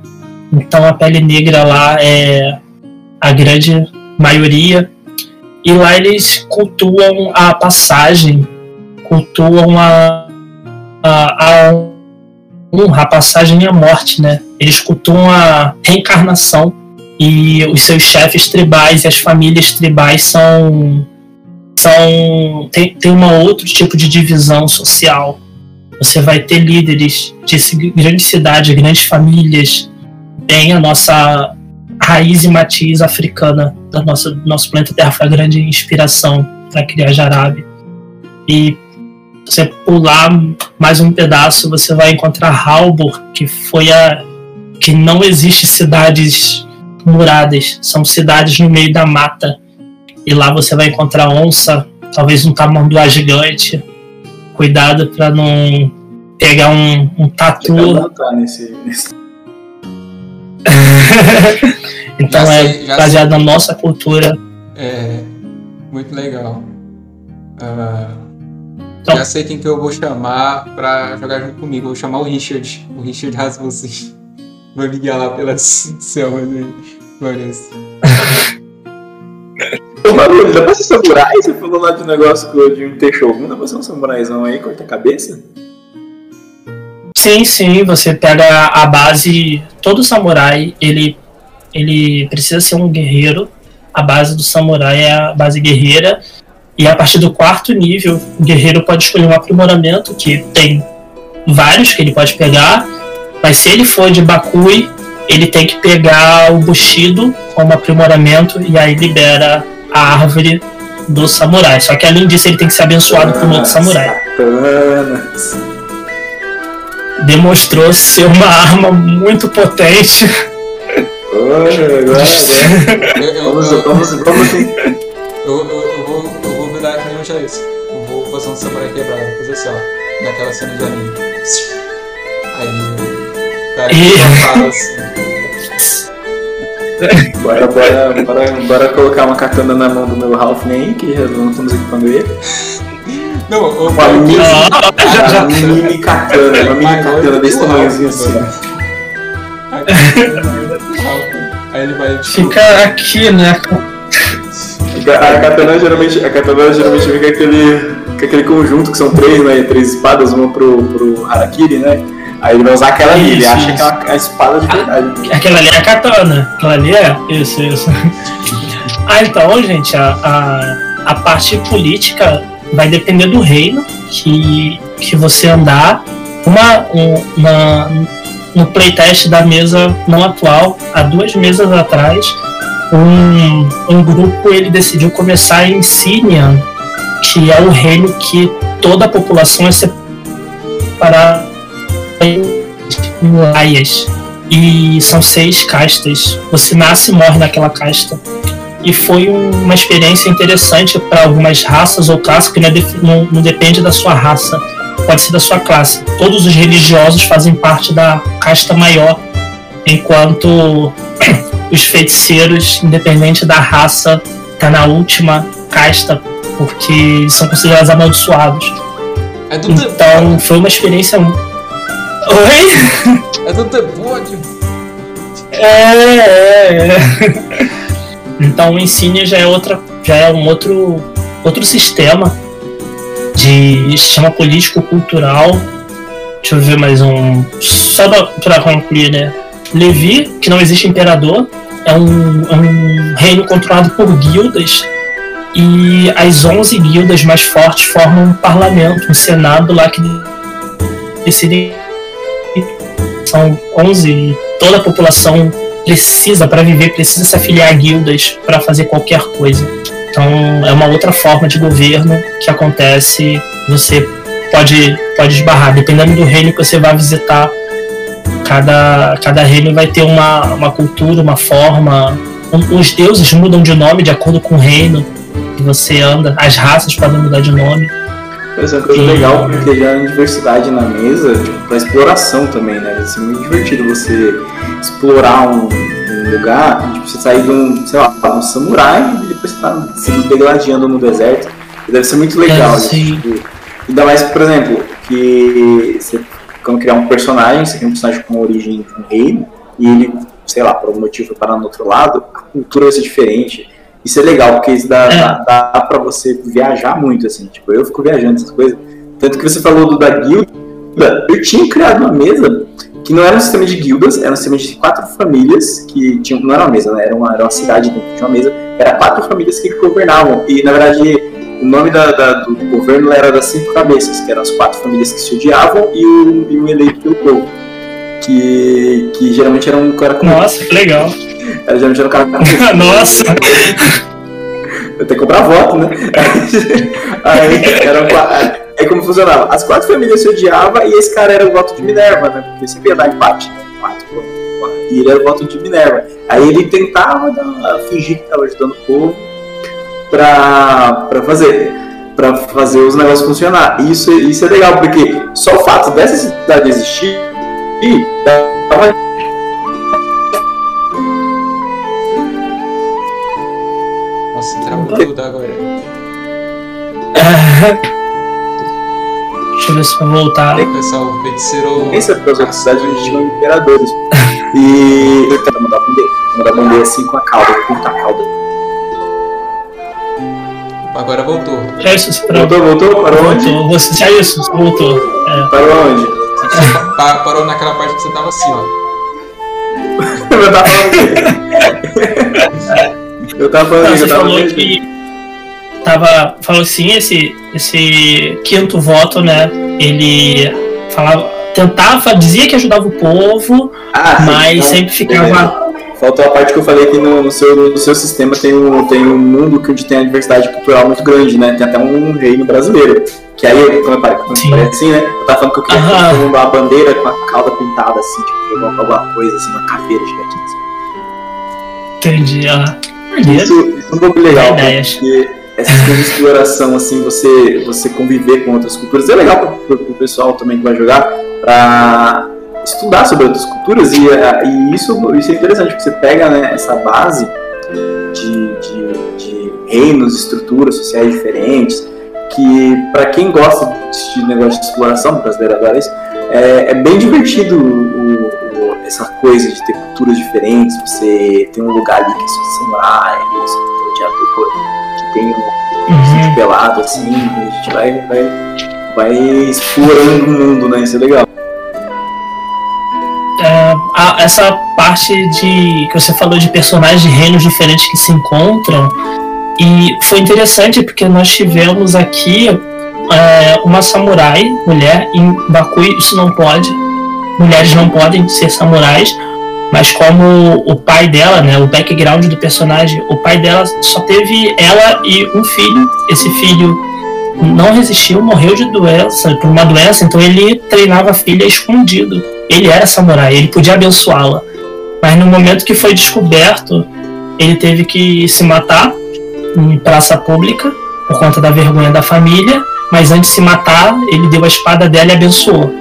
Então a pele negra lá é a grande maioria. E lá eles cultuam a passagem, cultuam a, a, a honra, a passagem e a morte, né? Eles cultuam a reencarnação e os seus chefes tribais e as famílias tribais são são tem, tem uma outro tipo de divisão social. Você vai ter líderes de grandes cidades, grandes famílias, tem a nossa raiz e matiz africana da nossa do nosso planeta Terra foi a grande inspiração para criar Jarabe. E você pular mais um pedaço, você vai encontrar Halbur, que foi a que não existe cidades muradas, são cidades no meio da mata. E lá você vai encontrar onça, talvez um tamanduá gigante. Cuidado para não pegar um, um tatu. Nesse, nesse... então já é sei, baseado sei. na nossa cultura. É muito legal. Uh, então, já sei quem que eu vou chamar pra jogar junto comigo. vou chamar o Richard. O Richard Rasmussen. Vou ligar lá pelas selvas aí. Ô, Maru, dá pra ser samurai? Você falou lá de um negócio de um Teixogun. Dá pra ser um samuraizão aí, corta a cabeça? Sim, sim. Você pega a base... Todo samurai, ele, ele precisa ser um guerreiro. A base do samurai é a base guerreira e a partir do quarto nível, o guerreiro pode escolher um aprimoramento que tem vários que ele pode pegar, mas se ele for de Bakui, ele tem que pegar o Bushido como aprimoramento e aí libera a árvore do samurai. Só que além disso, ele tem que ser abençoado por um outro samurai. Demonstrou ser uma arma muito potente. Vamos, vamos, vamos. Eu, eu, é isso. Eu vou fazer um samurai quebrado, vou fazer assim, ó. Naquela cena de anime. Aí cara e... assim. Bora, bora, bora, bora colocar uma katana na mão do meu Ralph aí, que já não estamos equipando ele. Não, o uma mini, uma mini katana, uma mini katana desse tamanhozinho assim. Aí ele vai. Tipo... Fica aqui, né? A katana geralmente, a katana geralmente vem com aquele, com aquele conjunto que são três, né? Três espadas, uma pro, pro Harakiri, né? Aí ele vai usar aquela ali, ele acha que é a espada de verdade. A, aquela ali é a katana. Aquela ali é. Isso, isso. ah, então, gente, a, a, a parte política vai depender do reino que, que você andar. Uma, uma, no playtest da mesa não atual, há duas mesas atrás, um, um grupo ele decidiu começar em Sirian, que é o reino que toda a população é separada em laias. E são seis castas. Você nasce e morre naquela casta. E foi uma experiência interessante para algumas raças ou classes, que não, é não, não depende da sua raça, pode ser da sua classe. Todos os religiosos fazem parte da casta maior, enquanto os feiticeiros, independente da raça, tá na última casta, porque são considerados amaldiçoados. É então foi uma experiência. Oi? É do demônio! É, é, é. Então o Insigne já é outra. já é um outro. outro sistema de sistema político-cultural. Deixa eu ver mais um. Só para concluir, né? Levi, que não existe imperador, é um, é um reino controlado por guildas e as 11 guildas mais fortes formam um parlamento, um senado lá que decidem são 11 e toda a população precisa para viver precisa se afiliar a guildas para fazer qualquer coisa. Então é uma outra forma de governo que acontece, você pode pode esbarrar dependendo do reino que você vai visitar cada, cada reino vai ter uma, uma cultura, uma forma. Os deuses mudam de nome de acordo com o reino que você anda, as raças podem mudar de nome. Essa é uma coisa legal porque já a diversidade na mesa, tipo, pra exploração também, né? Vai ser muito divertido você explorar um, um lugar, tipo, você sair de um, sei lá, um samurai e depois você tá se degladiando no deserto. Deve ser muito legal. É, tipo, ainda mais, por exemplo, que você quando criar um personagem, você cria um personagem com origem com um reino, e ele, sei lá, por algum motivo foi parar no outro lado, a cultura vai ser diferente. Isso é legal, porque isso dá, É. dá, dá pra você viajar muito, assim. Tipo, eu fico viajando essas coisas. Tanto que você falou do da guilda, eu tinha criado uma mesa que não era um sistema de guildas, era um sistema de quatro famílias que tinham. Não era uma mesa, né? Era uma, era uma cidade dentro de uma mesa. Era quatro famílias que governavam. E na verdade, o nome da, da- do governo era das cinco cabeças, que eram as quatro famílias que se odiavam e o, e o eleito pelo povo. Que, que geralmente era um cara com. Nossa, que legal. Era, geralmente era um cara com. Nossa! Eu tenho que comprar voto, né? Aí, era um aí como funcionava? As quatro famílias se odiavam e esse cara era o voto de Minerva, né? Porque sempre ia dar empate, né? Quatro, quatro. E ele era o voto de Minerva. Aí ele tentava dar- fingir que estava ajudando o povo pra, pra fazer. Pra fazer os negócios funcionar. E Isso, isso é legal, porque só o fato dessa cidade existir dava Nossa, travou tudo agora. Deixa eu ver se vai voltar. O pessoal, o feiticeiro. Essa as outras cidades onde tinham imperadores. E ele tenta mandar bandeira. Mandar bandeira assim com a cauda, puta cauda. Agora voltou. Já isso. Voltou, voltou? Parou onde? Voltou. Você, já isso, você voltou. É. Parou onde? Você pa- parou naquela parte que você tava assim, ó. Eu tava falando. Eu tava falando Não, você eu tava falou que tava. Falou assim, esse, esse quinto voto, né? Ele falava. Tentava, dizia que ajudava o povo, Ah, sim, mas então, sempre ficava. Faltou a parte que eu falei que no, no seu, no seu sistema tem um, tem um mundo que onde tem a diversidade cultural muito grande, né? Tem até um reino brasileiro. Que aí, eu- parei, quando eu Sim. assim, né? Eu tava falando que eu queria Aham. fazer uma bandeira com a cauda pintada assim, tipo, alguma, alguma coisa assim, uma caveira gigantinha assim. Entendi. Maneiro. Isso, isso é um pouco legal, Ideias. porque coisas de exploração, assim, você, você conviver com outras culturas, é legal pro, pro, pro pessoal também que vai jogar, pra estudar sobre outras culturas, e, eh, e isso, isso é interessante, porque você pega né, essa base de, de, de reinos, estruturas sociais diferentes, que para quem gosta de negócio de exploração, brasileiro adora isso, é, é bem divertido o- o- essa coisa de ter culturas diferentes, você tem um lugar ali que é só samurai, você tem diador, que tem um Uhum. pelado, assim, a gente vai, vai, vai explorando o mundo, né? Isso é legal. A- essa parte de que você falou de personagens de reinos diferentes que se encontram e foi interessante porque nós tivemos aqui é, uma samurai mulher em Bakui isso não pode mulheres não podem ser samurais mas como o pai dela né o background do personagem o pai dela só teve ela e um filho esse filho não resistiu morreu de doença por uma doença então ele treinava a filha escondido ele era samurai, ele podia abençoá-la. Mas no momento que foi descoberto, ele teve que se matar em praça pública por conta da vergonha da família. Mas antes de se matar, ele deu a espada dela e abençoou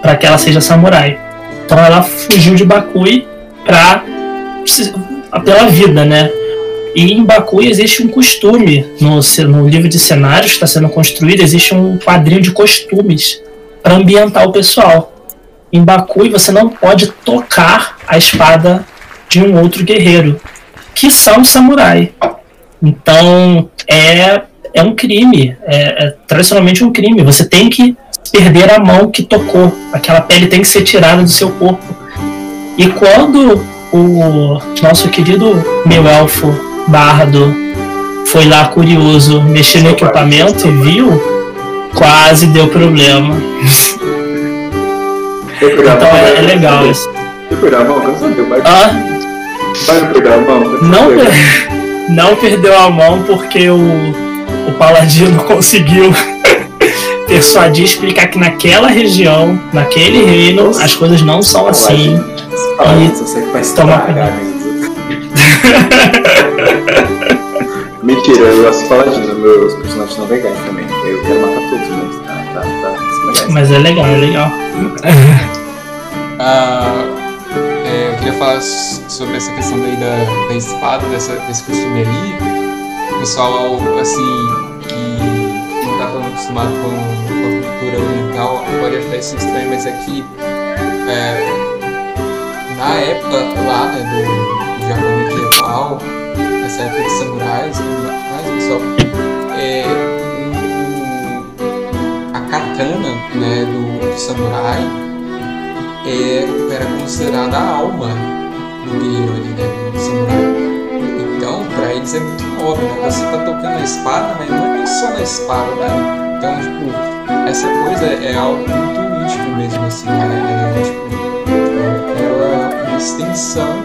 para que ela seja samurai. Então ela fugiu de Bakui para pela vida, né? E em Bakui existe um costume no, no livro de cenários que está sendo construído, existe um quadrinho de costumes para ambientar o pessoal em Bakui você não pode tocar a espada de um outro guerreiro, que são samurai. Então é, é um crime, é, é tradicionalmente um crime. Você tem que perder a mão que tocou, aquela pele tem que ser tirada do seu corpo. E quando o nosso querido meu elfo Bardo foi lá curioso mexer no equipamento e viu, quase deu problema. Então é, é legal isso. Quer pegar a mão? Você deu? Vai, Ah, vai pegar a mão? Você não, per- não perdeu a mão porque o, o Paladino conseguiu persuadir explicar que naquela região, naquele reino, as coisas não são assim. Fala E você vai toma estragar. Mentira, eu gosto de Paladino, meus personagens são legais também. Eu quero matar todos, mas tá, tá, tá, legais. Mas é legal, é legal. Ah, é, eu queria falar sobre essa questão daí da, da espada, dessa, desse costume aí. O pessoal, assim, que não tá tão acostumado com, com a cultura oriental pode achar isso estranho, mas aqui, é, na época lá, né, do, do Japão medieval, nessa época de samurais e tudo mais, pessoal, é, a katana, né, do, do samurai é, era considerada a alma do guerreiro ali, né, do samurai. Então, pra eles é muito óbvio, né? Você tá tocando a espada, mas não é só na espada, né? Então, tipo, essa coisa é algo muito íntimo mesmo, assim, né? É, tipo, ela é uma extensão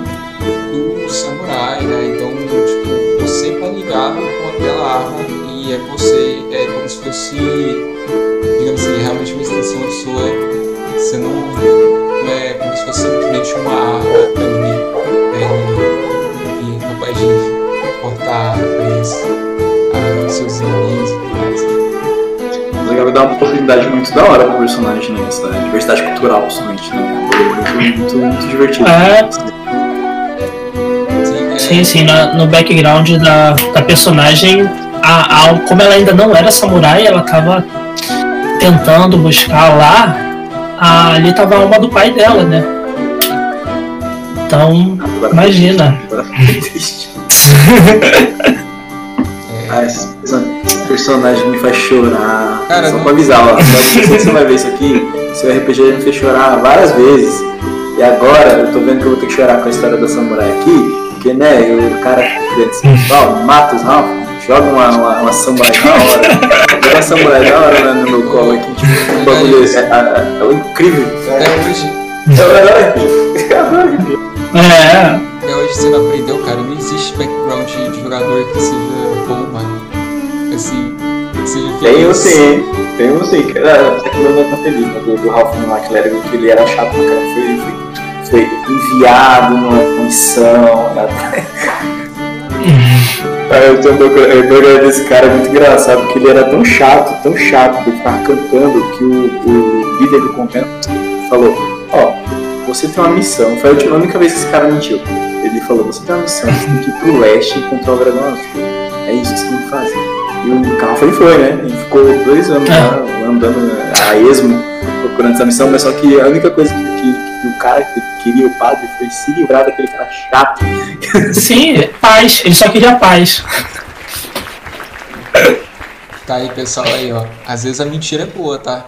do samurai, né? Então, tipo, você tá ligado com aquela arma e é você, é como se fosse, digamos assim, realmente uma extensão sua. Você não é como se fosse simplesmente uma arma ali, é, e é capaz de cortar isso, a seus inimigos e tudo mais. Legal, dá uma oportunidade muito da hora pro personagem, né? Essa diversidade cultural, principalmente, né? Muito, muito, muito divertido. É. Sim, é, Sim, na- no background da, da personagem, a, a- como ela ainda não era samurai, ela tava tentando buscar lá, a- ali tava a alma do pai dela, né? Então, Agora, imagina. triste. Ah, esse person- esse personagem me faz chorar. Cara, Só não- pra avisar, ó. Só que você vai ver isso aqui. Seu RPG me fez chorar várias vezes. E agora eu tô vendo que eu vou ter que chorar com a história da samurai aqui. Porque, né, o cara fica assim, ó, mata os Ralph, joga uma, uma, uma samurai da hora. Joga uma samurai da hora né, no meu colo aqui. Tipo, um bagulho. É, é, é incrível. até hoje, É o herói. É o. É, até hoje você não aprendeu, cara. Não existe background de jogador que seja bom, mano. Assim, que seja Tem um feliz. sim, tem um sim. Ah, Você que não tá feliz, né? Do, do Ralph McLaren, que ele era chato pra caramba. Foi, foi, foi enviado numa missão. Né? Eu tô procurando, eu tô olhando esse cara é muito engraçado, porque ele era tão chato, tão chato, que ele ficava cantando que o, o líder do convento falou, ó, você tem uma missão, foi a única vez que esse cara mentiu. Ele falou, você tem uma missão, você tem que ir pro leste e encontrar o dragão azul. É isso que você tem que fazer. E o carro foi, foi, né? Ele ficou dois anos lá, andando a esmo, procurando essa missão, mas só que a única coisa que, que- que o cara que queria, o padre, foi se livrar daquele cara chato. sim, paz. Ele só queria paz. Tá aí, pessoal, aí, ó. Às vezes a mentira é boa, tá?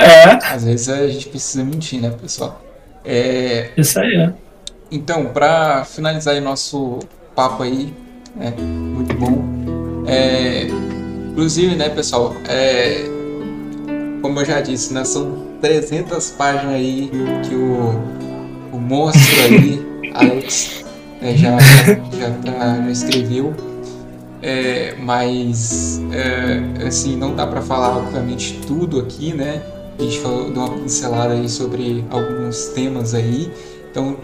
é, Às vezes a gente precisa mentir, né, pessoal? É, isso aí. Então, para finalizar aí nosso papo aí, né, muito bom. É, inclusive, né, pessoal, é, como eu já disse, né, são 300 páginas aí que o, o monstro ali, Alex, né, já, já, tá- já escreveu. É, mas, é, assim, não dá para falar, obviamente, tudo aqui, né? A gente falou, deu uma pincelada aí sobre alguns temas aí. Então,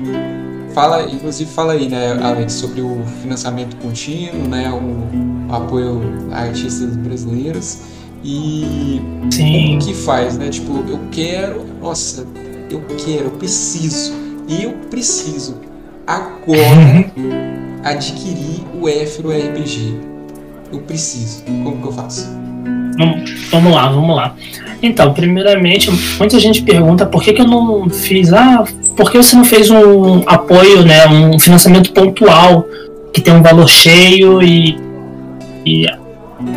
Fala, inclusive fala aí, né, Alex, sobre o financiamento contínuo, né, o, o apoio a artistas brasileiros e Sim. o que faz, né, tipo, eu quero, nossa, eu quero, eu preciso, eu preciso agora adquirir o Éfiro RPG. Eu preciso. Como que eu faço? Vamos lá, vamos lá. Então, primeiramente, muita gente pergunta por que, que eu não fiz. Ah, por que você não fez um apoio, né? Um financiamento pontual que tem um valor cheio e, e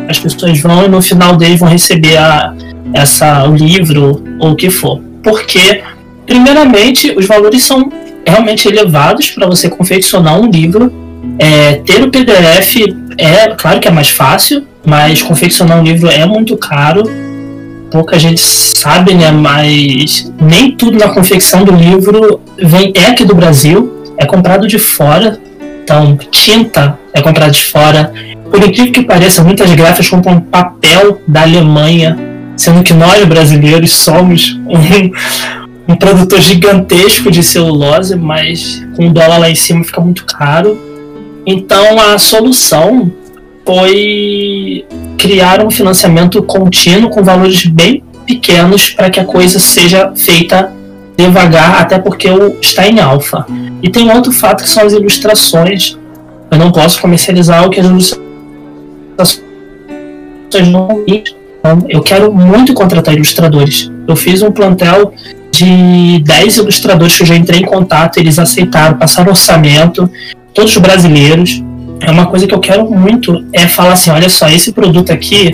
as pessoas vão e no final dele vão receber a, essa, o livro ou o que for. Porque, primeiramente, os valores são realmente elevados para você confeccionar um livro. É, ter o PDF é claro que é mais fácil, mas confeccionar um livro é muito caro. Pouca gente sabe, né? Mas nem tudo na confecção do livro vem é aqui do Brasil, é comprado de fora. Então, tinta é comprada de fora. Por incrível que pareça, muitas gráficas compram papel da Alemanha, sendo que nós brasileiros somos um, um produtor gigantesco de celulose, mas com o dólar lá em cima fica muito caro. Então, a solução foi criar um financiamento contínuo com valores bem pequenos para que a coisa seja feita devagar, até porque o- está em alfa. E tem outro fato que são as ilustrações. Eu não posso comercializar o que as ilustrações não então, eu quero muito contratar ilustradores. Eu fiz um plantel de 10 ilustradores que eu já entrei em contato, eles aceitaram, passaram orçamento, todos brasileiros. É uma coisa que eu quero muito, é falar assim, olha só, esse produto aqui,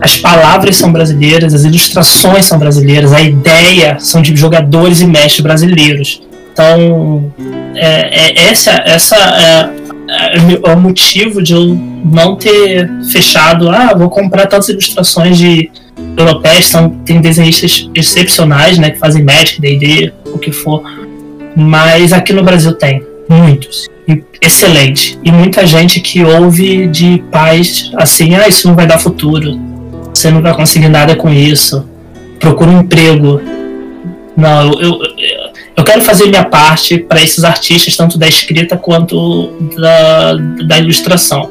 as palavras são brasileiras, as ilustrações são brasileiras, a ideia são de jogadores e mestres brasileiros. Então, é, é essa, essa é, é, o motivo de eu não ter fechado, ah, vou comprar tantas ilustrações de europeias, são, tem desenhistas excepcionais, né, que fazem Magic, D&D, o que for, mas aqui no Brasil tem muitos, excelente, e muita gente que ouve de pais assim, ah, isso não vai dar futuro, você não vai conseguir nada com isso, procura um emprego. Não, eu, eu, eu quero fazer minha parte para esses artistas, tanto da escrita quanto da, da ilustração.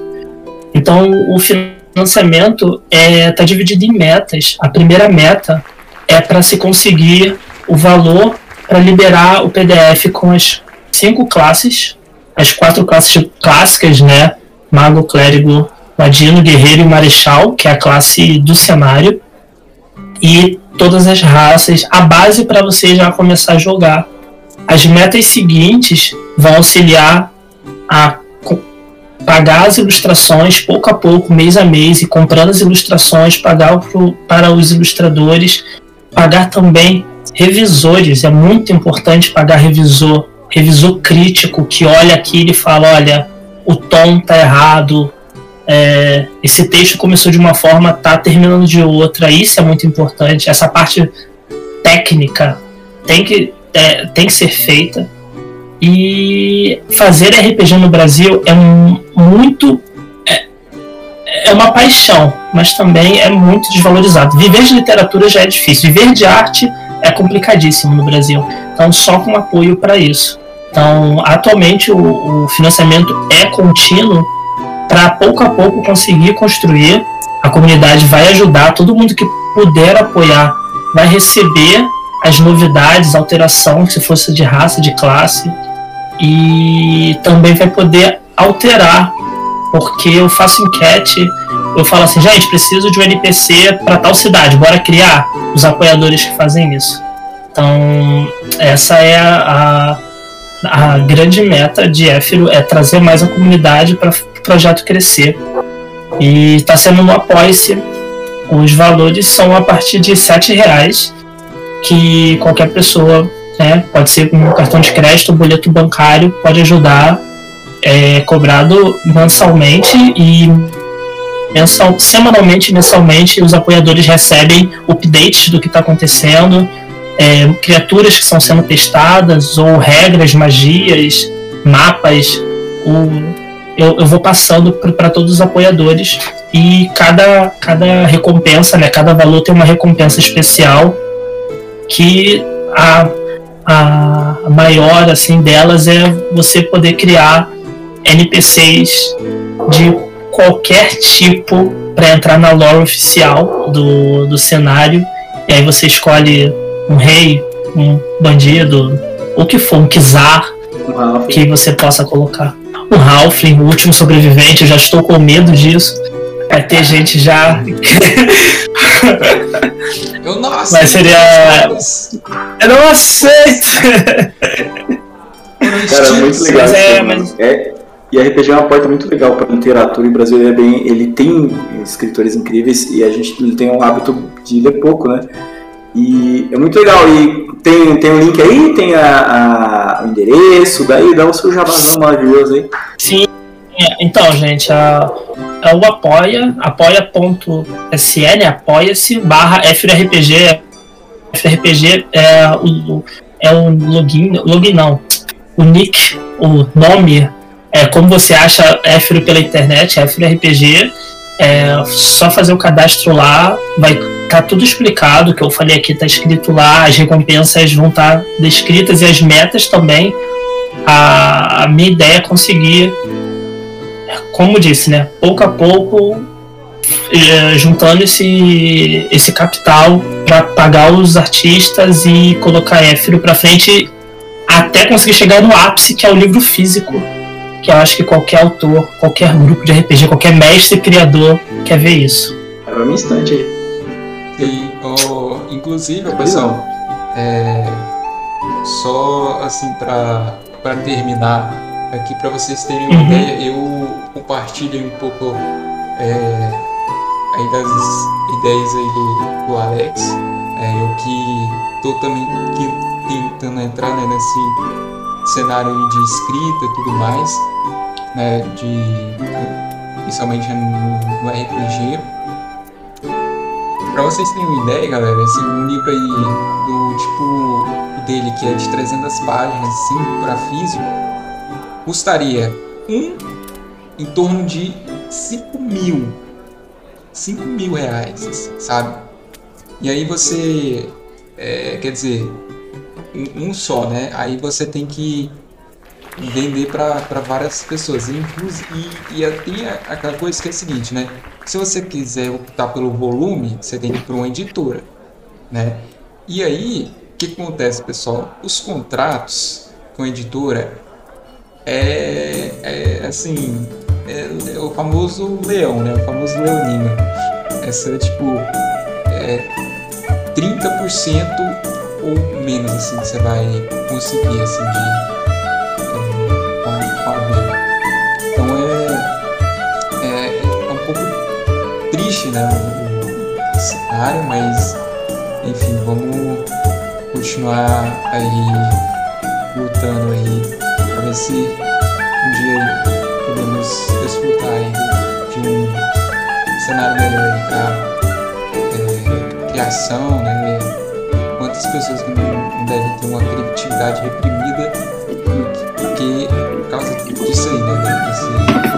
Então, o financiamento está é, tá dividido em metas. A primeira meta é para se conseguir o valor para liberar o PDF com as cinco classes, as quatro classes clássicas, né? Mago, Clérigo, Ladino, Guerreiro e Marechal, que é a classe do cenário, e todas as raças, a base para você já começar a jogar. As metas seguintes vão auxiliar a pagar as ilustrações pouco a pouco, mês a mês, e comprando as ilustrações, pagar pro, para os ilustradores, pagar também revisores. É muito importante pagar revisor, revisor crítico que olha aquilo e fala: olha, o tom tá errado, é, esse texto começou de uma forma, tá terminando de outra. Isso é muito importante. Essa parte técnica tem que, é, tem que ser feita. E fazer RPG no Brasil é um, muito. É, é uma paixão, mas também é muito desvalorizado. Viver de literatura já é difícil, viver de arte é complicadíssimo no Brasil. Então, só com apoio para isso. Então, atualmente o, o financiamento é contínuo para pouco a pouco conseguir construir. A comunidade vai ajudar, todo mundo que puder apoiar vai receber as novidades, alteração, se fosse de raça, de classe, e também vai poder alterar, porque eu faço enquete, eu falo assim, gente, preciso de um NPC para tal cidade, bora criar os apoiadores que fazem isso. Então, essa é a, a, grande meta de Éfiro, é trazer mais a comunidade para projeto crescer. E está sendo no Apoia-se. Os valores são a partir de R$ reais que qualquer pessoa né? Pode ser com um cartão de crédito, um boleto bancário, pode ajudar, é cobrado mensalmente e mensal, semanalmente, mensalmente, os apoiadores recebem updates do que está acontecendo, é, criaturas que estão sendo testadas, ou regras, magias, mapas. Eu, eu vou passando para todos os apoiadores e cada, cada recompensa, né, cada valor tem uma recompensa especial que a a maior assim delas é você poder criar NPCs de qualquer tipo para entrar na lore oficial do, do cenário. E aí você escolhe um rei, um bandido, o que for, um Kizar que você possa colocar. Um Halfling, o último sobrevivente, eu já estou com medo disso. Vai ter gente já. Eu não aceito. Mas seria. Eu não aceito! Cara, é muito legal. Mas é, mas... é, e RPG é uma porta muito legal para literatura. E o Brasil é bem, ele tem escritores incríveis e a gente tem o hábito de ler pouco, né? E é muito legal. E tem, tem o um link aí, tem a, a, o endereço, daí dá o seu jabazão maravilhoso aí. Sim, é, então, gente, a, é o apoia, apoia.se, né? Apoia-se barra FRPG. FRPG é o, é o login, login não, o nick, o nome, é como você acha F pela internet, FRPG. É só fazer o cadastro lá, vai estar tá tudo explicado, que eu falei aqui está escrito lá, as recompensas vão estar tá descritas e as metas também. A, a minha ideia é conseguir como disse, né, pouco a pouco é, juntando esse, esse capital para pagar os artistas e colocar Éfiro para frente até conseguir chegar no ápice que é o livro físico que eu acho que qualquer autor, qualquer grupo de RPG, qualquer mestre criador quer ver isso. É um instante aí. Sim, oh, inclusive, pessoal, é, só assim para terminar aqui para vocês terem uma uhum. ideia, eu compartilhei um pouco é, aí das ideias aí do, do Alex. É, eu que tô também tentando entrar né, nesse cenário de escrita e tudo mais, né, de, principalmente no, no RPG. Pra vocês terem uma ideia, galera, esse livro aí do tipo dele, que é de 300 páginas, assim, para físico, custaria um em torno de 5 mil. 5 mil reais, assim, sabe? E aí você, é, quer dizer, um, um, só, né? Aí você tem que vender para várias pessoas. E, e, e tem aquela coisa que é a seguinte, né? Se você quiser optar pelo volume, você tem que ir para uma editora, né? E aí, o que acontece, pessoal? Os contratos com a editora é, é assim, é, é, o famoso leão, né? O famoso leonino. Essa tipo é 30% ou menos assim que você vai conseguir assim de então é, é, é um pouco triste né o, o cenário mas enfim vamos continuar aí lutando aí para ver se um dia podemos desfrutar aí de um cenário melhor para é, criação, né? Quantas pessoas não, devem ter uma criatividade reprimida porque disso aí, né?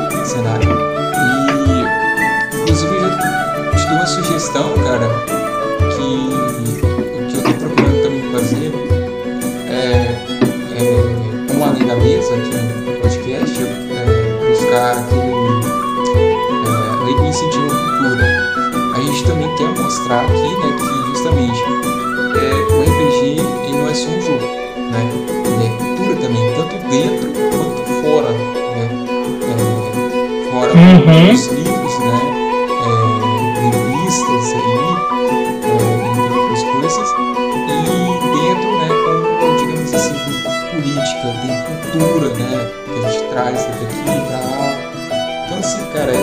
Desse cenário. E inclusive eu já te dou uma sugestão, cara, que o que eu tô procurando também fazer é, é como além da mesa aqui no podcast, eu buscar aquele é, incentivo à cultura. A gente também quer mostrar aqui né, que justamente uhum. dos livros, né? É, revistas aí, é, entre outras coisas, e dentro, né, com, digamos assim, política, tem cultura, né, que a gente traz daqui para assim, cara, é, é,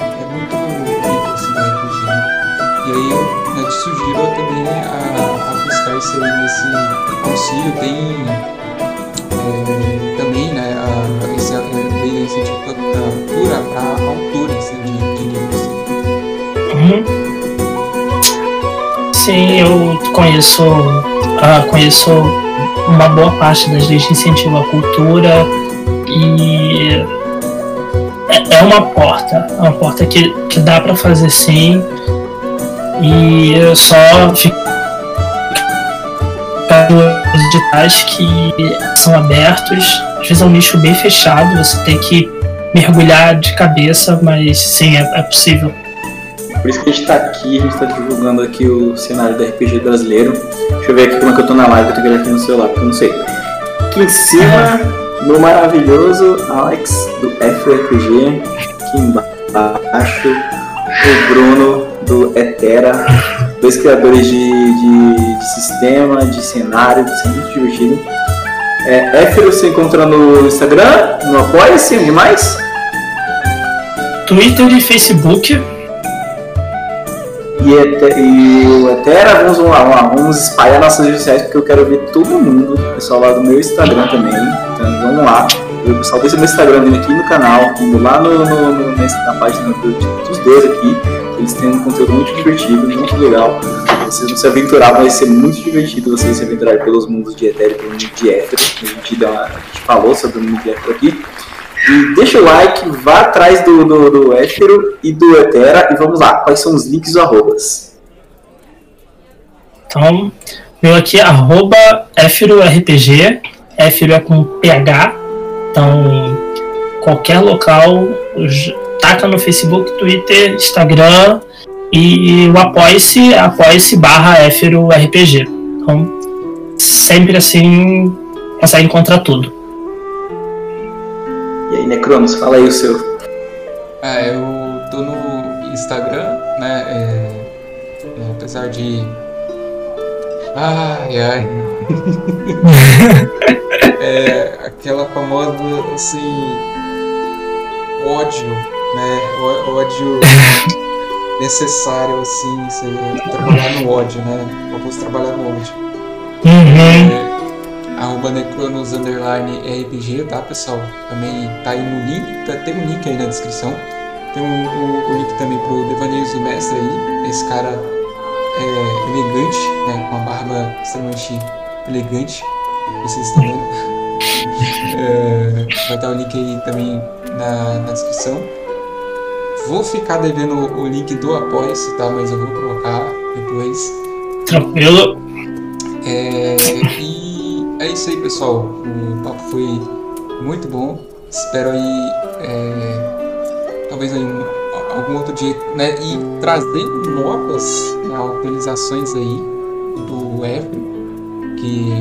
é muito rico assim, o RPG. E aí eu né, te sugiro também a, a buscar isso aí nesse auxílio. Tem é, também né, a, esse incentivo da para autores né, de, de livros. Uhum. Sim, eu conheço, uh, conheço uma boa parte das leis de incentivo à cultura e é, é uma porta, é uma porta que, que dá para fazer sim. E só ficar os editais que são abertos, às vezes é um nicho bem fechado, você tem que mergulhar de cabeça, mas sim, é, é possível. Por isso que a gente está aqui, a gente está divulgando aqui o cenário do RPG brasileiro. Deixa eu ver aqui como é que eu tô na live, eu tenho que olhar aqui no celular, porque eu não sei. Aqui em cima no maravilhoso Alex do FRPG, aqui embaixo, o Bruno do Etera, dois criadores de, de, de sistema, de cenário, isso é muito divertido. É, Éfero você encontra no Instagram, no Apoia-se, onde mais? Twitter e Facebook. E, e o Etera, vamos, vamos lá, vamos espalhar nossas redes sociais porque eu quero ver todo mundo, o pessoal lá do meu Instagram também. Então vamos lá. O pessoal deixa meu Instagram vindo aqui no canal, indo lá no, no, no na página do, dos dois aqui. Eles têm um conteúdo muito divertido, muito legal. Vocês vão se aventurar, vai ser muito divertido vocês se aventurarem pelos mundos de Ethereum, pelo mundo de Ether. A gente, uma, a gente falou sobre o mundo de Ether aqui. E deixa o like, vá atrás do, do, do e do Etera e vamos lá. Quais são os links ou arrobas? Então, meu aqui é arroba RPG, Éfero é com PH, então qualquer local, taca no Facebook, Twitter, Instagram e o apoie-se, apoie-se barra Éfero RPG. Então, sempre assim, consegue encontrar tudo. E aí, Necronos, fala aí o seu. É, eu tô no Instagram, né? É, é, apesar de. Ai, ai. é aquela famosa, assim, ódio, né? Ódio necessário, assim, você trabalhar no ódio, né? O trabalhar no ódio. Uhum. É, arroba Necronos Underline RPG, tá pessoal? Também tá aí no link, tá, tem um link aí na descrição. Tem o, o- o link também pro Devaneios do Mestre aí. Esse cara é elegante, né? Com uma barba extremamente elegante. Vocês estão vendo. É, vai estar o link aí também na, na descrição. Vou ficar devendo o, link do Apoia-se, tá? Mas eu vou colocar depois. Tranquilo. É, e é isso aí, pessoal. O papo foi muito bom. Espero aí, é, talvez aí um- algum outro dia, né? E trazendo novas né, atualizações aí do Evo, que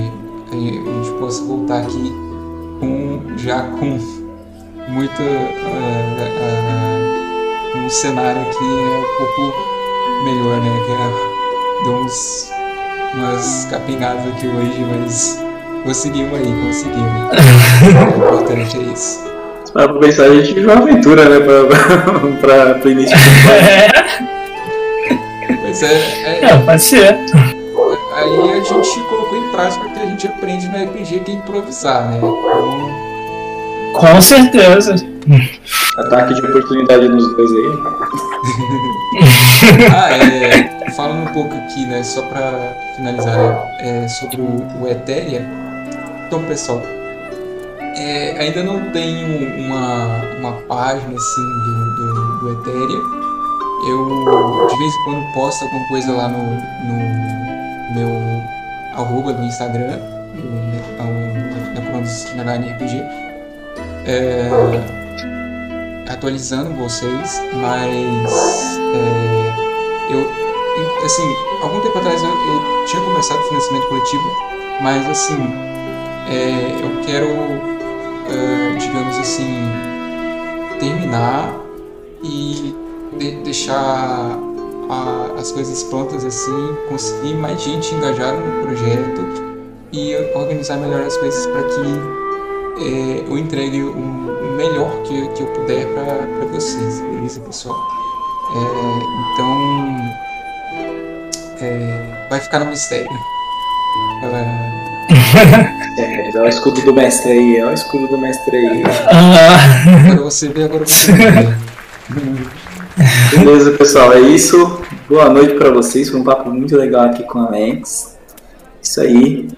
a gente possa voltar aqui com já com muito ah, ah, um cenário que é um pouco melhor, né? Que é, deu uns umas capingadas aqui hoje, mas conseguimos aí, conseguimos. o importante é isso. Para pensar, a gente vive uma aventura, né? Pra, pra, pra início de. É, Mas é, é- é, pode ser. aí a gente colocou em prática o que a gente aprende no RPG que é improvisar, né? Então, Com certeza. Ataque de oportunidade nos dois aí. ah, é, falando um pouco aqui, né, só pra finalizar, é, sobre o, o Ethereum. Então, pessoal, é, ainda não tenho uma, uma página assim do, do, do Ethereum. Eu de vez em quando posto alguma coisa lá no, no meu arroba do Instagram, no Necronos RPG. É, atualizando vocês, mas é, eu, assim, algum tempo atrás eu, eu tinha começado financiamento coletivo, mas assim, é, eu quero, é, digamos assim, terminar e de- deixar a- as coisas prontas assim, conseguir mais gente engajada no projeto e organizar melhor as coisas para que é, eu entregue o o melhor que, que eu puder para vocês, beleza, pessoal? É, então, é, vai ficar no mistério. É, é o escudo do mestre aí, é o escudo do mestre aí. Ah, agora você vê, agora você vê. Beleza, pessoal, é isso. Boa noite pra vocês. Foi um papo muito legal aqui com a Alex. Isso aí.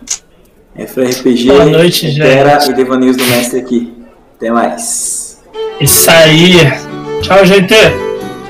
FRPG, Boa noite. Terra e Devaneios do Mestre aqui. Até mais. isso aí. Tchau, gente.